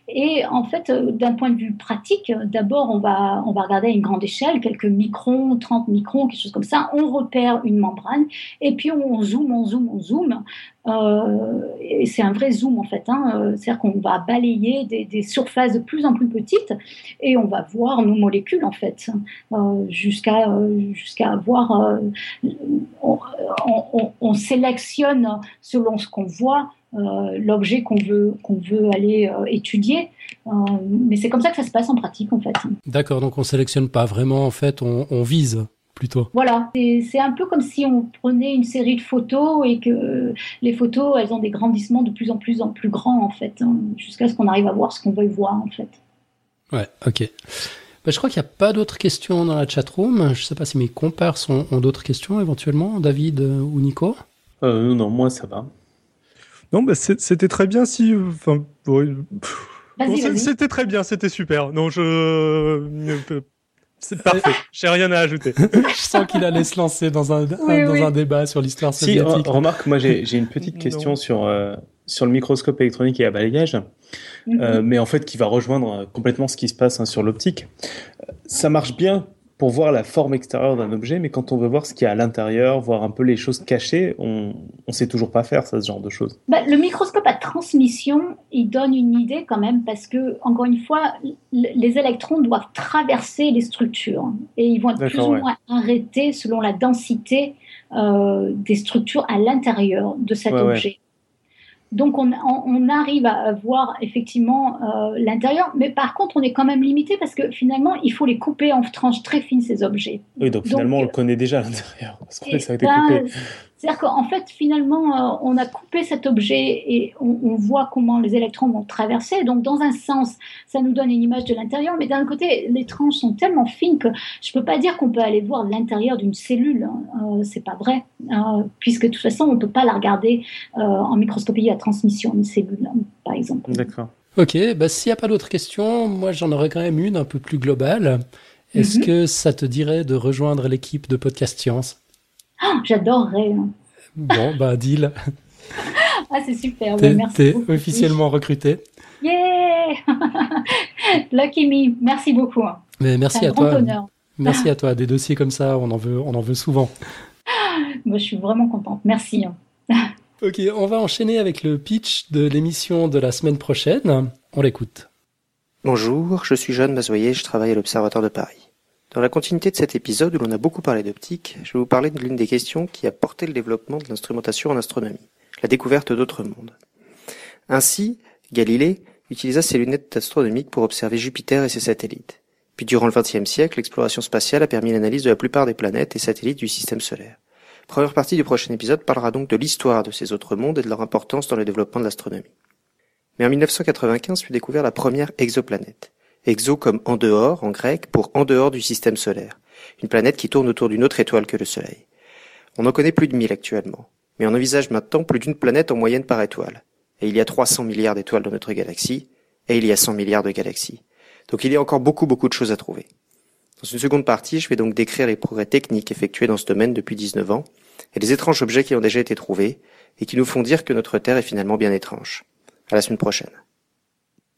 et en fait, euh, d'un point de vue pratique, d'abord, on va, on va regarder à une grande échelle, quelques microns, 30 microns, quelque chose comme ça. On repère une membrane et puis on zoome, on zoome, on zoome. Euh, c'est un vrai zoom en fait. Hein. Euh, c'est-à-dire qu'on va balayer des, surfaces de plus en plus petites et on va voir nos molécules en fait, jusqu'à jusqu'à voir. on, sélectionne selon ce qu'on voit euh, l'objet qu'on veut, qu'on veut aller euh, étudier. Euh, mais c'est comme ça que ça se passe en pratique, en fait.
D'accord, donc on sélectionne pas vraiment, en fait, on, vise plutôt.
Voilà, c'est un peu comme si on prenait une série de photos et que les photos, elles ont des grandissements de plus en plus en plus grands, en fait, hein, jusqu'à ce qu'on arrive à voir ce qu'on veut voir, en fait.
Ouais, ok. Bah, je crois qu'il n'y a pas d'autres questions dans la chatroom. Je ne sais pas si mes compères ont d'autres questions éventuellement, David ou Nico?
Euh, non, moi ça va.
Non, bah, c'était très bien si. Enfin, c'était très bien, c'était super. Non, je. C'est parfait. J'ai rien à ajouter.
Je sens qu'il allait se lancer dans un, dans un débat sur l'histoire soviétique.
Si, remarque, moi j'ai une petite question sur, euh, sur le microscope électronique et à balayage, mhm. euh, mais en fait qui va rejoindre complètement ce qui se passe hein, sur l'optique. Ça marche bien pour voir la forme extérieure d'un objet, mais quand on veut voir ce qu'il y a à l'intérieur, voir un peu les choses cachées, on ne sait toujours pas faire ça, ce genre de choses.
Bah, le microscope à transmission, il donne une idée quand même, parce que, encore une fois, les électrons doivent traverser les structures, et ils vont être plus ou moins arrêtés selon la densité euh, des structures à l'intérieur de cet objet. Donc on, arrive à voir effectivement euh, l'intérieur, mais par contre on est quand même limité parce que finalement il faut les couper en tranches très fines ces objets.
Oui, donc finalement on le connaît déjà à l'intérieur. ça a été coupé.
C'est-à-dire qu'en fait, finalement, euh, on a coupé cet objet et on, voit comment les électrons vont traverser. Donc, dans un sens, ça nous donne une image de l'intérieur, mais d'un côté, les tranches sont tellement fines que je ne peux pas dire qu'on peut aller voir l'intérieur d'une cellule. Hein. Euh, c'est pas vrai, euh, puisque de toute façon, on ne peut pas la regarder en microscopie à transmission, une cellule, hein, par exemple.
D'accord.
Ok, bah, s'il n'y a pas d'autres questions, moi j'en aurais quand même une un peu plus globale. Est-ce mhm. que ça te dirait de rejoindre l'équipe de Podcast Science?
Oh, j'adorerais. Hein.
Bon, bah, deal.
ah, c'est super. T'es,
merci. officiellement recruté.
Yeah Lucky me. Merci beaucoup. Hein.
Mais merci à toi. Merci à toi. Des dossiers comme ça, on en veut, on en veut souvent.
Moi, je suis vraiment contente. Merci. Hein.
ok, on va enchaîner avec le pitch de l'émission de la semaine prochaine. On l'écoute.
Bonjour, je suis Jeanne Mazoyer, je travaille à l'Observatoire de Paris. Dans la continuité de cet épisode où l'on a beaucoup parlé d'optique, je vais vous parler de l'une des questions qui a porté le développement de l'instrumentation en astronomie, la découverte d'autres mondes. Ainsi, Galilée utilisa ses lunettes astronomiques pour observer Jupiter et ses satellites. Puis durant le XXe siècle, l'exploration spatiale a permis l'analyse de la plupart des planètes et satellites du système solaire. première partie du prochain épisode parlera donc de l'histoire de ces autres mondes et de leur importance dans le développement de l'astronomie. Mais en 1995 fut découverte la première exoplanète. Exo comme en dehors en grec pour en dehors du système solaire, une planète qui tourne autour d'une autre étoile que le Soleil. On en connaît plus de 1000 actuellement, mais on envisage maintenant plus d'une planète en moyenne par étoile. Et il y a 300 milliards d'étoiles dans notre galaxie, et il y a 100 milliards de galaxies. Donc il y a encore beaucoup beaucoup de choses à trouver. Dans une seconde partie, je vais donc décrire les progrès techniques effectués dans ce domaine depuis 19 ans, et les étranges objets qui ont déjà été trouvés, et qui nous font dire que notre Terre est finalement bien étrange. À la semaine prochaine.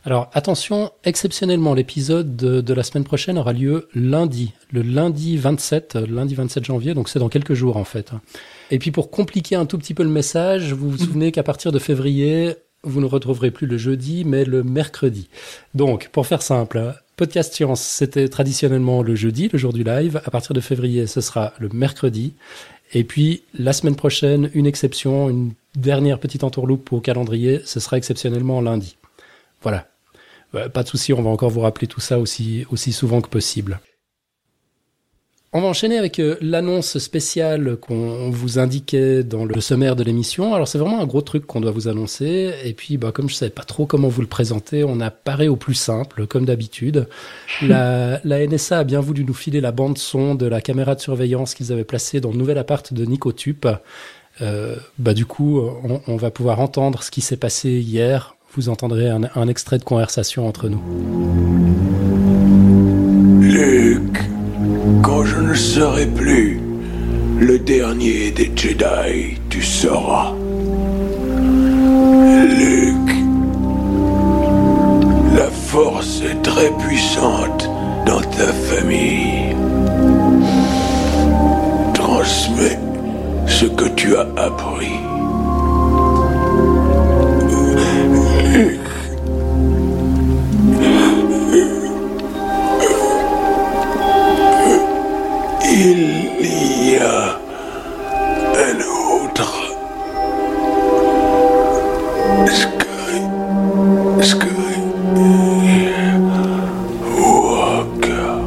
Alors attention, exceptionnellement, l'épisode de, la semaine prochaine aura lieu lundi, le lundi 27, lundi 27 janvier, donc c'est dans quelques jours en fait. Et puis pour compliquer un tout petit peu le message, vous vous souvenez qu'à partir de février, vous ne retrouverez plus le jeudi, mais le mercredi. Donc, pour faire simple, Podcast Science, c'était traditionnellement le jeudi, le jour du live. À partir de février, ce sera le mercredi. Et puis, la semaine prochaine, une exception, une dernière petite entourloupe au calendrier, ce sera exceptionnellement lundi. Voilà, bah, pas de souci, on va encore vous rappeler tout ça aussi, aussi souvent que possible. On va enchaîner avec euh, l'annonce spéciale qu'on vous indiquait dans le sommaire de l'émission. Alors c'est vraiment un gros truc qu'on doit vous annoncer. Et puis bah, comme je savais pas trop comment vous le présenter, on a paré au plus simple, comme d'habitude. La, NSA a bien voulu nous filer la bande son de la caméra de surveillance qu'ils avaient placée dans le nouvel appart de Nicotup. Euh, bah du coup, on va pouvoir entendre ce qui s'est passé hier vous entendrez un, extrait de conversation entre nous.
Luke, quand je ne serai plus le dernier des Jedi, tu seras. Luke, la force est très puissante dans ta famille. Transmets ce que tu as appris. Il y a un autre. Sky. Walker.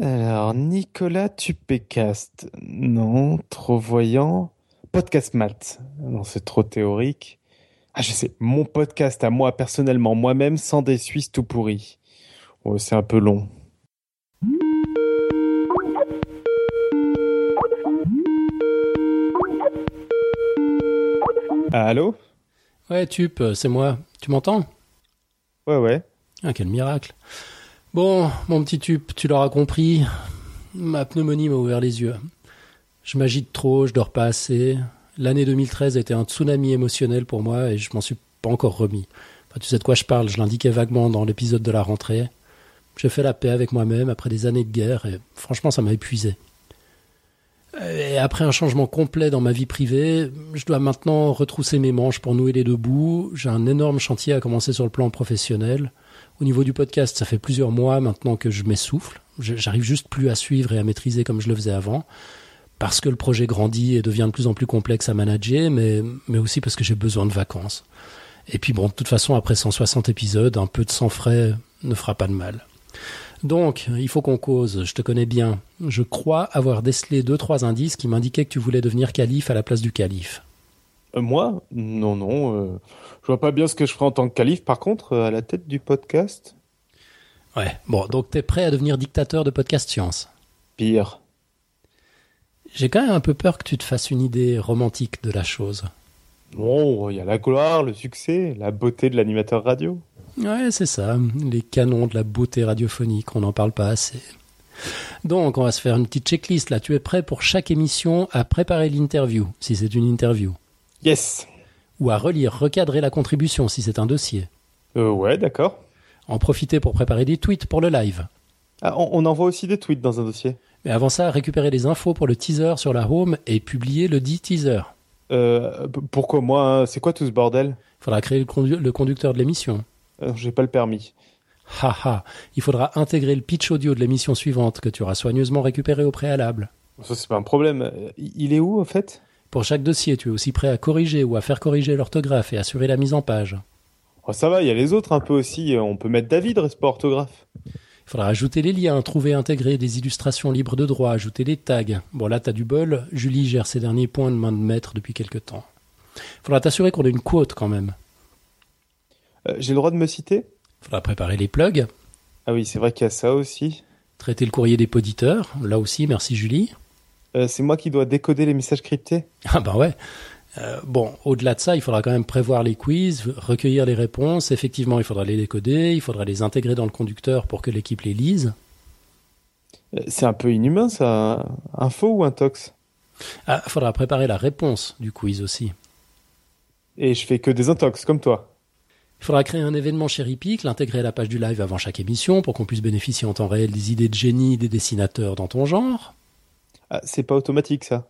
Alors, Nicolas Tupécast. Non, trop voyant. Podcast Math. Non, c'est trop théorique. Ah, je sais, mon podcast à moi personnellement, moi-même, sans des Suisses tout pourris. Oh, c'est un peu long. Allô?
Ouais, Tup, c'est moi. Tu m'entends?
Ouais, ouais.
Ah, quel miracle. Bon, mon petit Tup, tu l'auras compris. Ma pneumonie m'a ouvert les yeux. Je m'agite trop, je dors pas assez. L'année 2013 a été un tsunami émotionnel pour moi et je m'en suis pas encore remis. Tu sais de quoi je parle, je l'indiquais vaguement dans l'épisode de la rentrée. J'ai fait la paix avec moi-même après des années de guerre et franchement ça m'a épuisé. Et après un changement complet dans ma vie privée, je dois maintenant retrousser mes manches pour nouer les deux bouts. J'ai un énorme chantier à commencer sur le plan professionnel. Au niveau du podcast, ça fait plusieurs mois maintenant que je m'essouffle. J'arrive juste plus à suivre et à maîtriser comme je le faisais avant. Parce que le projet grandit et devient de plus en plus complexe à manager, mais, mais aussi parce que j'ai besoin de vacances. Et puis bon, de toute façon, après 160 épisodes, un peu de sang frais ne fera pas de mal. Donc, il faut qu'on cause, je te connais bien. Je crois avoir décelé deux, trois indices qui m'indiquaient que tu voulais devenir calife à la place du calife.
Euh, moi? Non, non. Euh, je vois pas bien ce que je ferai en tant que calife, par contre, euh, à la tête du podcast.
Ouais, bon, donc t'es prêt à devenir dictateur de Podcast Science?
Pire.
J'ai quand même un peu peur que tu te fasses une idée romantique de la chose.
Bon, il y a la gloire, le succès, la beauté de l'animateur radio.
Ouais, c'est ça, les canons de la beauté radiophonique, on n'en parle pas assez. Donc, on va se faire une petite checklist là. Tu es prêt pour chaque émission à préparer l'interview, si c'est une interview?
Yes.
Ou à relire, recadrer la contribution, si c'est un dossier?
Euh, Ouais, d'accord.
En profiter pour préparer des tweets pour le live.
Ah, on, envoie aussi des tweets dans un dossier.
Mais avant ça, récupérer les infos pour le teaser sur la home et publier le dit teaser.
Euh, pourquoi moi hein? C'est quoi tout ce bordel?
Il faudra créer le conducteur de l'émission.
Euh, j'ai pas le permis.
Haha, il faudra intégrer le pitch audio de l'émission suivante que tu auras soigneusement récupéré au préalable.
Ça, c'est pas un problème. Il est où, en fait?
Pour chaque dossier, tu es aussi prêt à corriger ou à faire corriger l'orthographe et assurer la mise en page.
Oh, ça va, il y a les autres un peu aussi. On peut mettre David, reste pas orthographe.
Il faudra ajouter les liens, trouver, intégrer des illustrations libres de droit, ajouter des tags. Bon, là, t'as du bol. Julie gère ses derniers points de main de maître depuis quelque temps. Il faudra t'assurer qu'on ait une quote quand même.
Euh, j'ai le droit de me citer?
Faudra préparer les plugs.
Ah oui, c'est vrai qu'il y a ça aussi.
Traiter le courrier des poditeurs. Là aussi, merci Julie.
Euh, c'est moi qui dois décoder les messages cryptés?
Ah bah ouais. Euh, bon, au-delà de ça, il faudra quand même prévoir les quiz, recueillir les réponses. Effectivement, il faudra les décoder, il faudra les intégrer dans le conducteur pour que l'équipe les lise.
C'est un peu inhumain, ça. Un faux ou un tox?
Ah, il faudra préparer la réponse du quiz aussi.
Et je fais que des intox, comme toi.
Il faudra créer un événement chez Repeak, l'intégrer à la page du live avant chaque émission pour qu'on puisse bénéficier en temps réel des idées de génie des dessinateurs dans ton genre.
Ah, c'est pas automatique ça.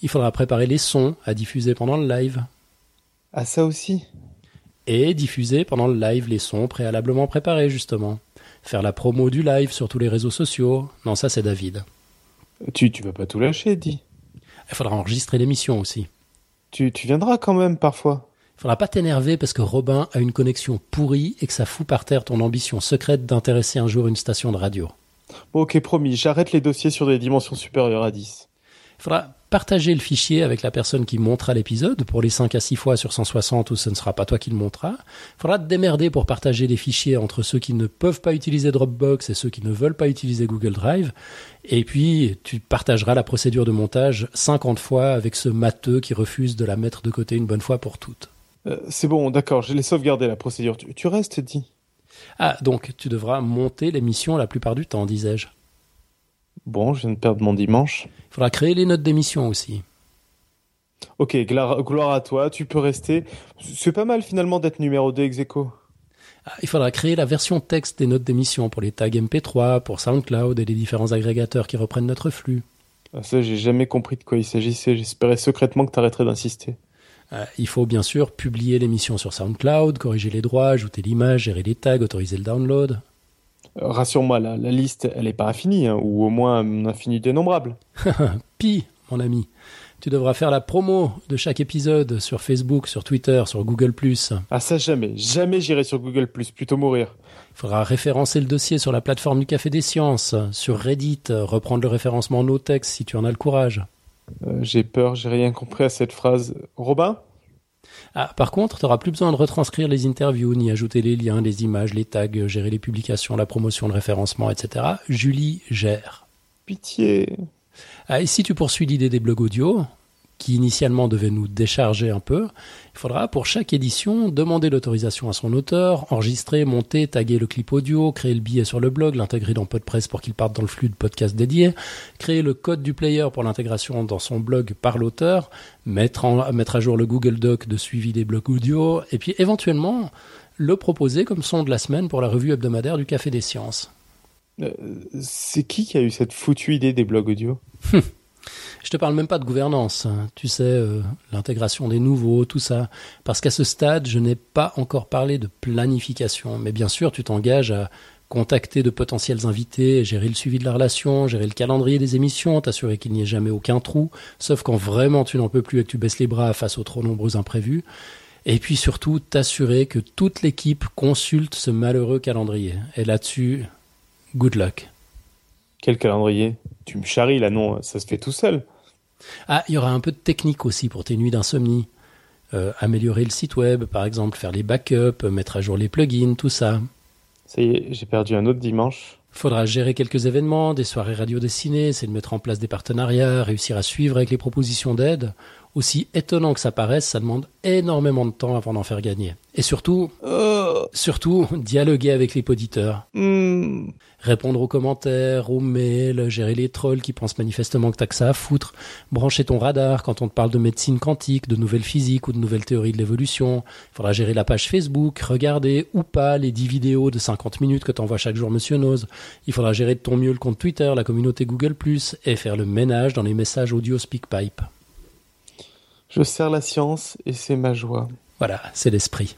Il faudra préparer les sons à diffuser pendant le live.
Ah, ça aussi.
Et diffuser pendant le live les sons préalablement préparés, justement. Faire la promo du live sur tous les réseaux sociaux. Non, ça c'est David.
Tu, tu vas pas tout lâcher, dis.
Il faudra enregistrer l'émission aussi.
Tu, tu viendras quand même parfois.
Faudra pas t'énerver parce que Robin a une connexion pourrie et que ça fout par terre ton ambition secrète d'intéresser un jour une station de radio.
Bon, ok, promis, j'arrête les dossiers sur des dimensions supérieures à 10.
Il faudra partager le fichier avec la personne qui montera l'épisode. Pour les 5 à 6 fois sur 160 où ce ne sera pas toi qui le montera. Il faudra te démerder pour partager les fichiers entre ceux qui ne peuvent pas utiliser Dropbox et ceux qui ne veulent pas utiliser Google Drive. Et puis, tu partageras la procédure de montage 50 fois avec ce matheux qui refuse de la mettre de côté une bonne fois pour toutes.
Euh, c'est bon, d'accord, je l'ai sauvegardé la procédure. Tu, restes, dis.
Ah, donc tu devras monter l'émission la plupart du temps, disais-je.
Bon, je viens de perdre mon dimanche.
Il faudra créer les notes d'émission aussi.
Ok, gloire, à toi, tu peux rester. C'est pas mal finalement d'être numéro 2 ex
ah, il faudra créer la version texte des notes d'émission pour les tags MP3, pour SoundCloud et les différents agrégateurs qui reprennent notre flux.
Ah, ça, j'ai jamais compris de quoi il s'agissait. J'espérais secrètement que tu arrêterais d'insister.
Euh, il faut bien sûr publier l'émission sur SoundCloud, corriger les droits, ajouter l'image, gérer les tags, autoriser le download.
Rassure-moi, la, liste, elle n'est pas infinie, hein, ou au moins infinie dénombrable.
Pi, mon ami. Tu devras faire la promo de chaque épisode sur Facebook, sur Twitter, sur Google+.
Ah ça jamais, jamais j'irai sur Google+, plutôt mourir.
Il faudra référencer le dossier sur la plateforme du Café des Sciences, sur Reddit, reprendre le référencement NoText si tu en as le courage.
Euh, j'ai peur, j'ai rien compris à cette phrase. Robin?
Ah, par contre, tu n'auras plus besoin de retranscrire les interviews, ni ajouter les liens, les images, les tags, gérer les publications, la promotion, le référencement, etc. Julie gère.
Pitié.
Ah, et si tu poursuis l'idée des blogs audio, qui initialement devait nous décharger un peu, il faudra pour chaque édition demander l'autorisation à son auteur, enregistrer, monter, taguer le clip audio, créer le billet sur le blog, l'intégrer dans PodPress pour qu'il parte dans le flux de podcast dédié, créer le code du player pour l'intégration dans son blog par l'auteur, mettre, mettre à jour le Google Doc de suivi des blogs audio, et puis éventuellement le proposer comme son de la semaine pour la revue hebdomadaire du Café des Sciences.
Euh, c'est qui qui a eu cette foutue idée des blogs audio?
Je te parle même pas de gouvernance, hein. tu sais, euh, l'intégration des nouveaux, tout ça. Parce qu'à ce stade, je n'ai pas encore parlé de planification. Mais bien sûr, tu t'engages à contacter de potentiels invités, gérer le suivi de la relation, gérer le calendrier des émissions, t'assurer qu'il n'y ait jamais aucun trou, sauf quand vraiment tu n'en peux plus et que tu baisses les bras face aux trop nombreux imprévus. Et puis surtout, t'assurer que toute l'équipe consulte ce malheureux calendrier. Et là-dessus, good luck.
Quel calendrier? Tu me charries là, non Ça se fait tout seul.
Ah, il y aura un peu de technique aussi pour tes nuits d'insomnie. Euh, améliorer le site web, par exemple, faire les backups, mettre à jour les plugins, tout ça.
Ça y est, j'ai perdu un autre dimanche.
Faudra gérer quelques événements, des soirées radio dessinées, c'est de mettre en place des partenariats, réussir à suivre avec les propositions d'aide. Aussi étonnant que ça paraisse, ça demande énormément de temps avant d'en faire gagner. Et surtout,
oh.
surtout, dialoguer avec les auditeurs.
Hmm.
Répondre aux commentaires, aux mails, gérer les trolls qui pensent manifestement que t'as que ça à foutre, brancher ton radar quand on te parle de médecine quantique, de nouvelles physiques ou de nouvelles théories de l'évolution. Il faudra gérer la page Facebook, regarder ou pas les 10 vidéos de 50 minutes que t'envoies chaque jour Monsieur Nose. Il faudra gérer de ton mieux le compte Twitter, la communauté Google+, et faire le ménage dans les messages audio SpeakPipe.
Je sers la science et c'est ma joie.
Voilà, c'est l'esprit.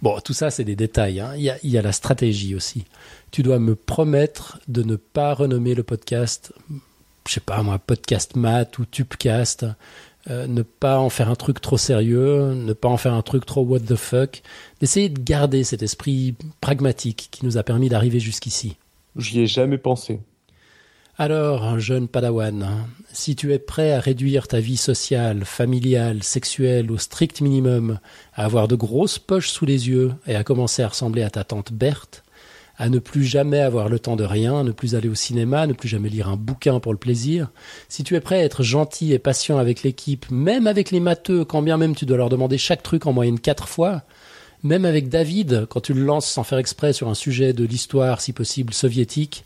Bon, tout ça, c'est des détails. Hein. Il, y a, il, y a, la stratégie aussi. Tu dois me promettre de ne pas renommer le podcast, je sais pas moi, podcast mat ou tubecast. Euh, ne pas en faire un truc trop sérieux, ne pas en faire un truc trop what the fuck, d'essayer de garder cet esprit pragmatique qui nous a permis d'arriver jusqu'ici.
J'y ai jamais pensé.
Alors, un jeune padawan, si tu es prêt à réduire ta vie sociale, familiale, sexuelle au strict minimum, à avoir de grosses poches sous les yeux et à commencer à ressembler à ta tante Berthe, à ne plus jamais avoir le temps de rien, ne plus aller au cinéma, ne plus jamais lire un bouquin pour le plaisir, si tu es prêt à être gentil et patient avec l'équipe, même avec les matheux, quand bien même tu dois leur demander chaque truc en moyenne quatre fois, même avec David, quand tu le lances sans faire exprès sur un sujet de l'histoire, si possible, soviétique,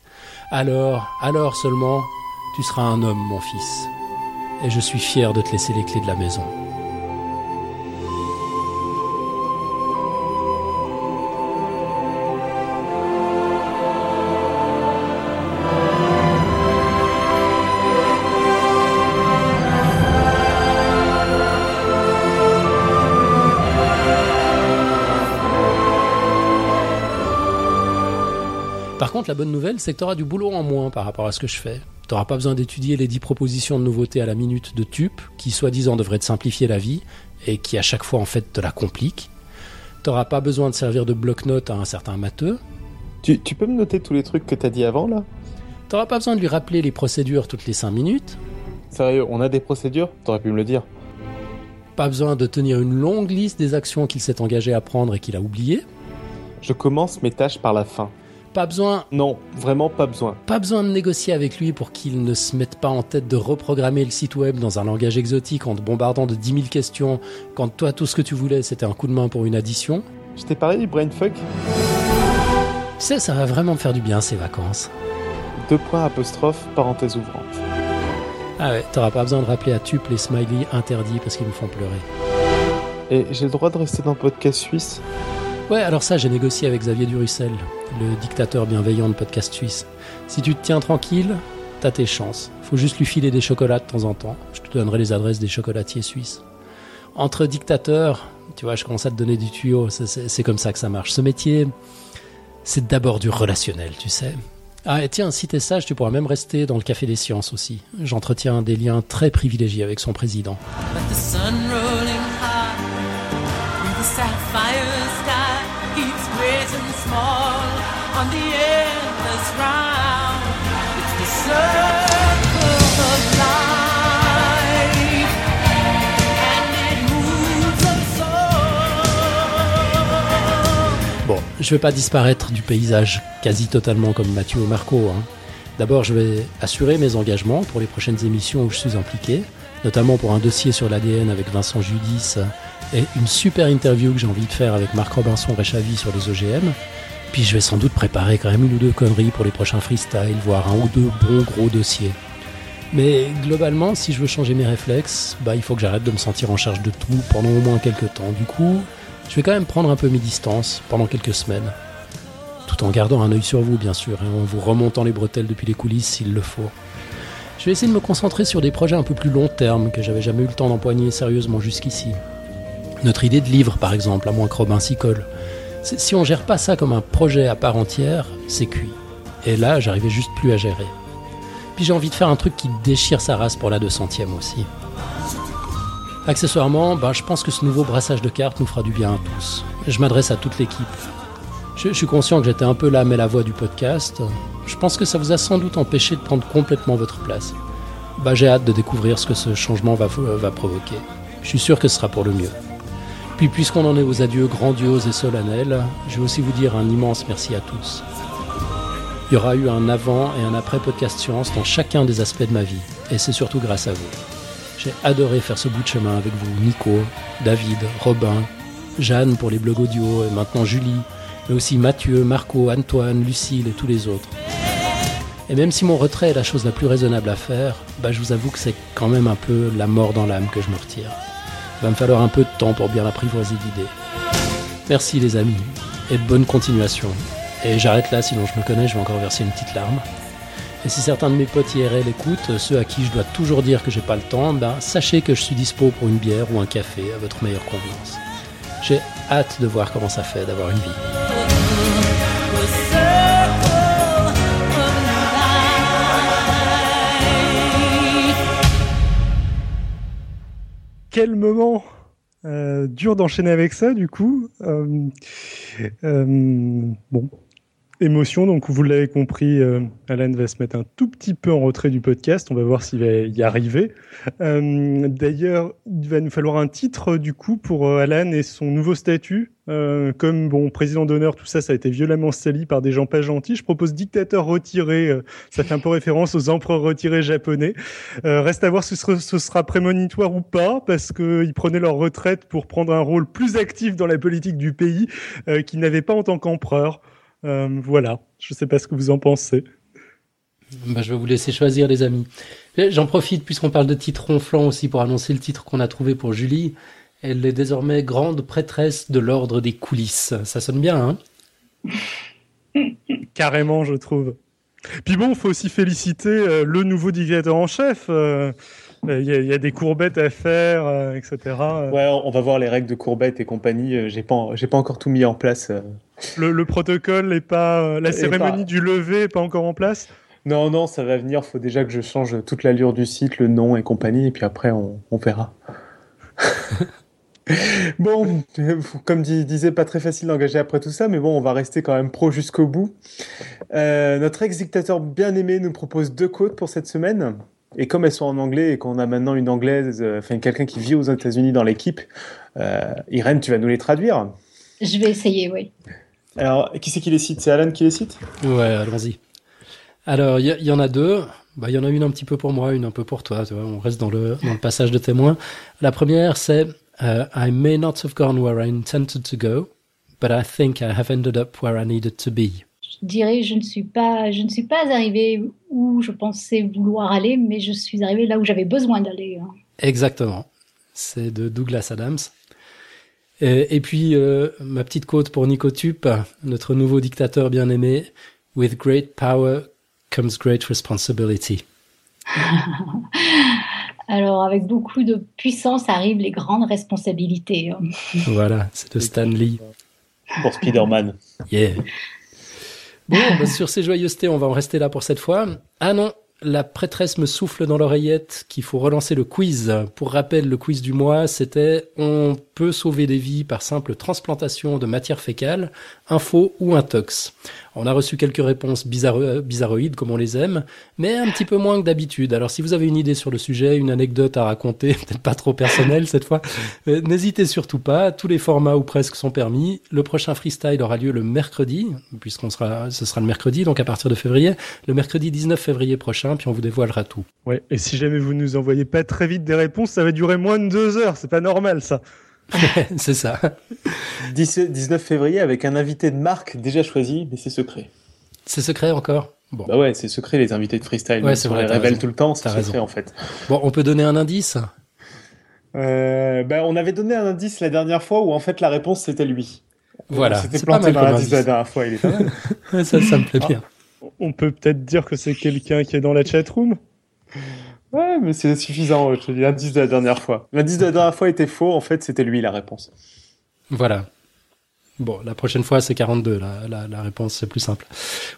alors, alors seulement, tu seras un homme, mon fils. Et je suis fier de te laisser les clés de la maison. Bonne nouvelle, c'est que tu auras du boulot en moins par rapport à ce que je fais. Tu n'auras pas besoin d'étudier les 10 propositions de nouveautés à la minute de TUP, qui soi-disant devraient te simplifier la vie, et qui à chaque fois en fait te la compliquent. Tu n'auras pas besoin de servir de bloc-notes à un certain matheux.
Tu, tu, peux me noter tous les trucs que tu as dit avant là?
Tu n'auras pas besoin de lui rappeler les procédures toutes les 5 minutes.
Sérieux, on a des procédures? T'aurais pu me le dire.
Pas besoin de tenir une longue liste des actions qu'il s'est engagé à prendre et qu'il a oubliées.
Je commence mes tâches par la fin.
Pas besoin.
Non, vraiment pas besoin.
Pas besoin de négocier avec lui pour qu'il ne se mette pas en tête de reprogrammer le site web dans un langage exotique en te bombardant de 10 000 questions quand toi tout ce que tu voulais c'était un coup de main pour une addition.
Je t'ai parlé du brainfuck
Tu sais, ça va vraiment me faire du bien ces vacances.
Deux points apostrophe, parenthèse ouvrante.
Ah ouais, t'auras pas besoin de rappeler à Tup les smileys interdits parce qu'ils me font pleurer.
Et j'ai le droit de rester dans le podcast suisse?
Ouais, alors ça, j'ai négocié avec Xavier Durussel, le dictateur bienveillant de podcast suisse. Si tu te tiens tranquille, t'as tes chances. Faut juste lui filer des chocolats de temps en temps. Je te donnerai les adresses des chocolatiers suisses. Entre dictateurs, tu vois, je commence à te donner du tuyau. C'est comme ça que ça marche. Ce métier, c'est d'abord du relationnel, tu sais. Ah, et tiens, si t'es sage, tu pourras même rester dans le Café des Sciences aussi. J'entretiens des liens très privilégiés avec son président. Bon, je vais pas disparaître du paysage quasi totalement comme Mathieu ou Marco. Hein. D'abord, je vais assurer mes engagements pour les prochaines émissions où je suis impliqué. notamment pour un dossier sur l'ADN avec Vincent Judis et une super interview que j'ai envie de faire avec Marc Robinson Réchavy sur les OGM. Puis je vais sans doute préparer quand même une ou deux conneries pour les prochains freestyles, voire un ou deux bons gros dossiers. Mais globalement, si je veux changer mes réflexes, bah, il faut que j'arrête de me sentir en charge de tout pendant au moins quelques temps. Du coup, je vais quand même prendre un peu mes distances pendant quelques semaines. Tout en gardant un œil sur vous, bien sûr, et en vous remontant les bretelles depuis les coulisses s'il le faut. Je vais essayer de me concentrer sur des projets un peu plus long terme que j'avais jamais eu le temps d'empoigner sérieusement jusqu'ici. Notre idée de livre, par exemple, à moins que Robin s'y colle. Si on gère pas ça comme un projet à part entière, c'est cuit. Et là, j'arrivais juste plus à gérer. Puis j'ai envie de faire un truc qui déchire sa race pour la 200ème aussi. Accessoirement, bah, je pense que ce nouveau brassage de cartes nous fera du bien à tous. Je m'adresse à toute l'équipe. Je, suis conscient que j'étais un peu l'âme et la voix du podcast. Je pense que ça vous a sans doute empêché de prendre complètement votre place. Bah, j'ai hâte de découvrir ce que ce changement va, va provoquer. Je suis sûr que ce sera pour le mieux. Puis puisqu'on en est aux adieux grandioses et solennels, je vais aussi vous dire un immense merci à tous. Il y aura eu un avant et un après podcast science dans chacun des aspects de ma vie, et c'est surtout grâce à vous. J'ai adoré faire ce bout de chemin avec vous, Nico, David, Robin, Jeanne pour les blogs audio et maintenant Julie, mais aussi Mathieu, Marco, Antoine, Lucille et tous les autres. Et même si mon retrait est la chose la plus raisonnable à faire, bah je vous avoue que c'est quand même un peu la mort dans l'âme que je me retire. Va me falloir un peu de temps pour bien apprivoiser l'idée. Merci les amis, et bonne continuation. Et j'arrête là, sinon je me connais, je vais encore verser une petite larme. Et si certains de mes potes IRL écoutent, ceux à qui je dois toujours dire que j'ai pas le temps, ben sachez que je suis dispo pour une bière ou un café à votre meilleure convenance. J'ai hâte de voir comment ça fait d'avoir une vie.
Quel moment euh, dur d'enchaîner avec ça, du coup. Euh, euh, émotion, donc vous l'avez compris, Alan va se mettre un tout petit peu en retrait du podcast. On va voir s'il va y arriver. D'ailleurs, il va nous falloir un titre, du coup, pour Alan et son nouveau statut. Euh, comme bon président d'honneur, tout ça, ça a été violemment sali par des gens pas gentils. Je propose dictateur retiré. Euh, ça fait un peu référence aux empereurs retirés japonais. Euh, reste à voir si ce sera prémonitoire ou pas, parce qu'ils prenaient leur retraite pour prendre un rôle plus actif dans la politique du pays qu'ils n'avaient pas en tant qu'empereur. Voilà. Je sais pas ce que vous en pensez.
Bah, je vais vous laisser choisir, les amis. J'en profite, puisqu'on parle de titre ronflant aussi, pour annoncer le titre qu'on a trouvé pour Julie. Elle est désormais grande prêtresse de l'ordre des coulisses. Ça sonne bien,
hein? Carrément, je trouve. Puis bon, il faut aussi féliciter euh, le nouveau dictateur en chef. Euh, il y, a des courbettes à faire, euh, etc.
Ouais, on va voir les règles de courbettes et compagnie. J'ai pas, j'ai pas encore tout mis en place.
Le, protocole n'est pas, la cérémonie du lever n'est pas encore en place?
Non, non, ça va venir. Faut déjà que je change toute l'allure du site, le nom et compagnie, et puis après on, on verra. bon, comme disait, pas très facile d'engager après tout ça, mais bon, on va rester quand même pro jusqu'au bout. Euh, notre ex-dictateur bien-aimé nous propose deux côtes pour cette semaine. Et comme elles sont en anglais et qu'on a maintenant une anglaise, euh, enfin quelqu'un qui vit aux États-Unis dans l'équipe, euh, Irène, tu vas nous les traduire
Je vais essayer, oui.
Alors, qui c'est qui les cite? C'est Alan qui les cite?
Ouais, allons-y. Alors, il y, en a deux. Bah, il y en a une un petit peu pour moi, une un peu pour toi. Tu vois, on reste dans le, dans le passage de témoin. La première, c'est Uh, I may not have gone where I intended to go, but I think I have ended up where I needed to be.
Je dirais, je ne suis pas, je ne suis pas arrivé où je pensais vouloir aller, mais je suis arrivé là où j'avais besoin d'aller. Hein.
Exactement. C'est de Douglas Adams. Et, et puis, euh, ma petite côte pour Nico Tup, notre nouveau dictateur bien aimé. With great power comes great responsibility.
Alors, avec beaucoup de puissance arrivent les grandes responsabilités. Hein.
Voilà, c'est de Stan Lee.
Pour Spider-Man.
Yeah. Bon, bah, sur ces joyeusetés, on va en rester là pour cette fois. Ah non, la prêtresse me souffle dans l'oreillette qu'il faut relancer le quiz. Pour rappel, le quiz du mois, c'était on peut sauver des vies par simple transplantation de matière fécale, un faux ou un tox. On a reçu quelques réponses bizarro bizarroïdes comme on les aime, mais un petit peu moins que d'habitude. Alors si vous avez une idée sur le sujet, une anecdote à raconter, peut-être pas trop personnelle cette fois, euh, n'hésitez surtout pas. Tous les formats ou presque sont permis. Le prochain freestyle aura lieu le mercredi, puisqu'on sera, ce sera le mercredi, donc à partir de février, le mercredi 19 février prochain, puis on vous dévoilera tout.
Ouais. Et si jamais vous nous envoyez pas très vite des réponses, ça va durer moins de deux heures. C'est pas normal ça.
c'est ça.
19 février avec un invité de marque déjà choisi, mais c'est secret.
C'est secret encore?
Bon. Bah ouais, c'est secret les invités de freestyle.
Ouais, c'est vrai.
On les révèle tout le temps, c'est secret en fait.
Bon, on peut donner un indice?
Euh, bah, On avait donné un indice la dernière fois où en fait la réponse c'était lui.
Voilà.
C'était planté dans l'indice la dernière fois, il est pas mal.
ça, ça me plaît bien.
On peut peut-être dire que c'est quelqu'un qui est dans la chatroom?
Ouais, mais c'est suffisant. Je te dis l'indice de la dernière fois. L'indice de la dernière fois était faux. En fait, c'était lui la réponse.
Voilà. Bon, la prochaine fois, c'est 42. La, la, la réponse, c'est plus simple.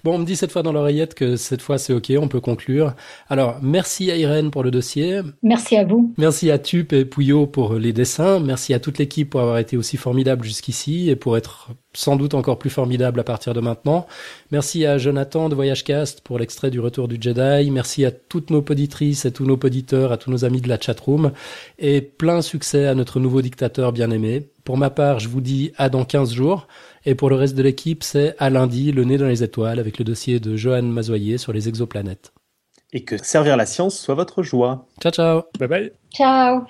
Bon, on me dit cette fois dans l'oreillette que cette fois, c'est OK, on peut conclure. Alors, merci à Irène pour le dossier.
Merci à vous.
Merci à Tup et Pouillot pour les dessins. Merci à toute l'équipe pour avoir été aussi formidable jusqu'ici et pour être sans doute encore plus formidable à partir de maintenant. Merci à Jonathan de VoyageCast pour l'extrait du Retour du Jedi. Merci à toutes nos poditrices et tous nos poditeurs, à tous nos amis de la chatroom. Et plein succès à notre nouveau dictateur bien-aimé. Pour ma part, je vous dis à dans 15 jours. Et pour le reste de l'équipe, c'est à lundi, le nez dans les étoiles, avec le dossier de Johan Mazoyer sur les exoplanètes.
Et que servir la science soit votre joie.
Ciao, ciao.
Bye bye.
Ciao.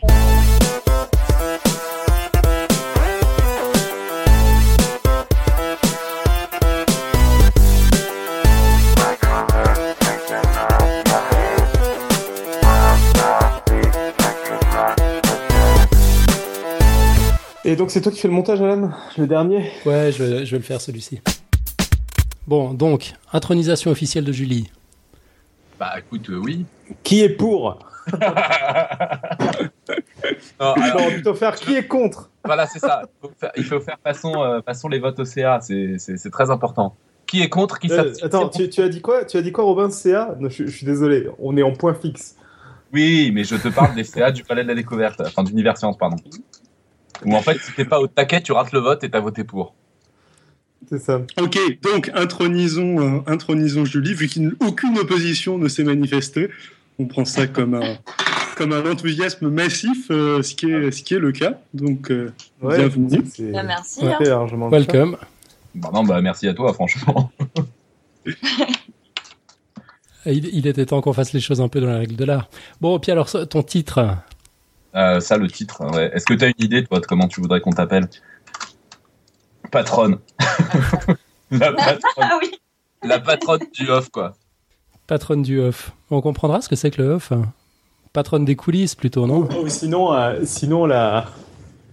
Et donc c'est toi qui fais le montage, Alan Le dernier
Ouais, je vais, je vais le faire celui-ci. Bon, donc, intronisation officielle de Julie.
Bah écoute, euh, oui.
Qui est pour
Non,
On
alors,
va plutôt faire qui est contre
voilà, c'est ça. Il faut faire, il faut faire façon, euh, façon les votes au CA, c'est très important. Qui est contre, qui
Euh, Attends, tu, tu as dit quoi? Tu as dit quoi, Robin CA Non, je, je suis désolé, on est en point fixe.
Oui, mais je te parle des CA du Palais de la Découverte, enfin d'Univers Science, pardon. Où en fait, si t'es pas au taquet, tu rates le vote et t'as voté pour.
C'est ça.
Ok, donc intronisons, euh, intronisons Julie, vu qu'aucune opposition ne s'est manifestée. On prend ça comme un, comme un enthousiasme massif, euh, ce, qui est, ce qui est le cas. Donc, euh, bienvenue.
c'est-
Bah, merci. hein.
Welcome.
Bah non, bah merci à toi, franchement.
Il, il était temps qu'on fasse les choses un peu dans la règle de l'art. Bon, puis alors, ton titre
Euh, ça, le titre. ouais. Est-ce que t'as une idée, toi, de comment tu voudrais qu'on t'appelle? Patronne. la patronne.
Ah oui.
La patronne du off, quoi.
Patronne du off. On comprendra ce que c'est que le off. Patronne des coulisses, plutôt, non?
Ou sinon, euh, sinon la,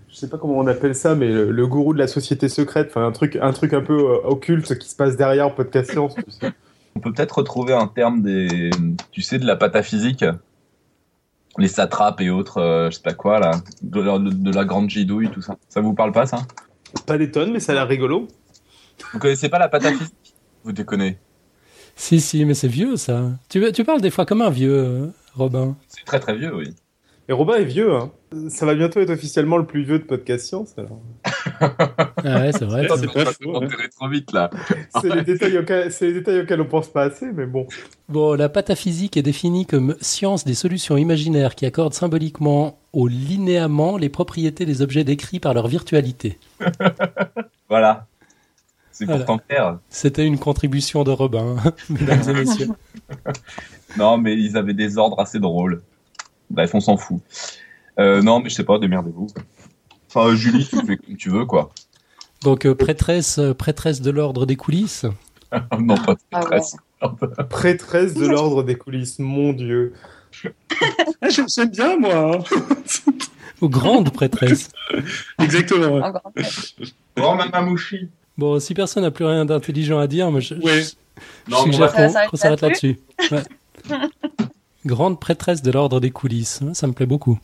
je sais pas comment on appelle ça, mais le, le gourou de la société secrète, enfin un truc, un truc un peu euh, occulte qui se passe derrière Podcast Science. tu sais.
On peut peut-être retrouver un terme des, tu sais, de la pataphysique, les satrapes et autres, euh, je sais pas quoi là, de la, de la grande gidouille, tout ça. Ça vous parle pas ça?
Pas des tonnes, mais ça a l'air rigolo.
Vous connaissez pas la pataphysique Vous déconnez.
Si, si, mais c'est vieux, ça. Tu, tu parles des fois comme un vieux, euh, Robin.
C'est très très vieux, oui.
Et Robin est vieux, hein. Ça va bientôt être officiellement le plus vieux de Podcast Science. Alors.
Ah ouais, c'est vrai.
C'est pas faux,
trop vite là.
C'est les détails auxquels, c'est les détails auxquels on pense pas assez, mais bon.
Bon, la pataphysique est définie comme science des solutions imaginaires qui accordent symboliquement au linéament les propriétés des objets décrits par leur virtualité.
Voilà. C'est
Voilà.
pourtant clair.
C'était une contribution de Robin, mesdames et messieurs.
Non, mais ils avaient des ordres assez drôles. Bref, on s'en fout. Euh, non, mais je sais pas, démerdez-vous. Enfin, euh, Julie, tu fais comme tu veux, quoi.
Donc, euh, prêtresse, euh, prêtresse de l'ordre des coulisses.
non, pas
Ah
stress.
Prêtresse de l'ordre des coulisses, mon dieu.
Ah, j'aime j'aime bien, moi. hein.
Ou grande prêtresse.
Exactement. ouais.
Oh, Mamamouchi.
Bon, si personne n'a plus rien d'intelligent à dire, moi je,
Ouais.
je- je
Non,
suggère qu'on
s'arrête là-dessus
là-dessus. Ouais. Grande prêtresse de l'ordre des coulisses, ça me plaît beaucoup.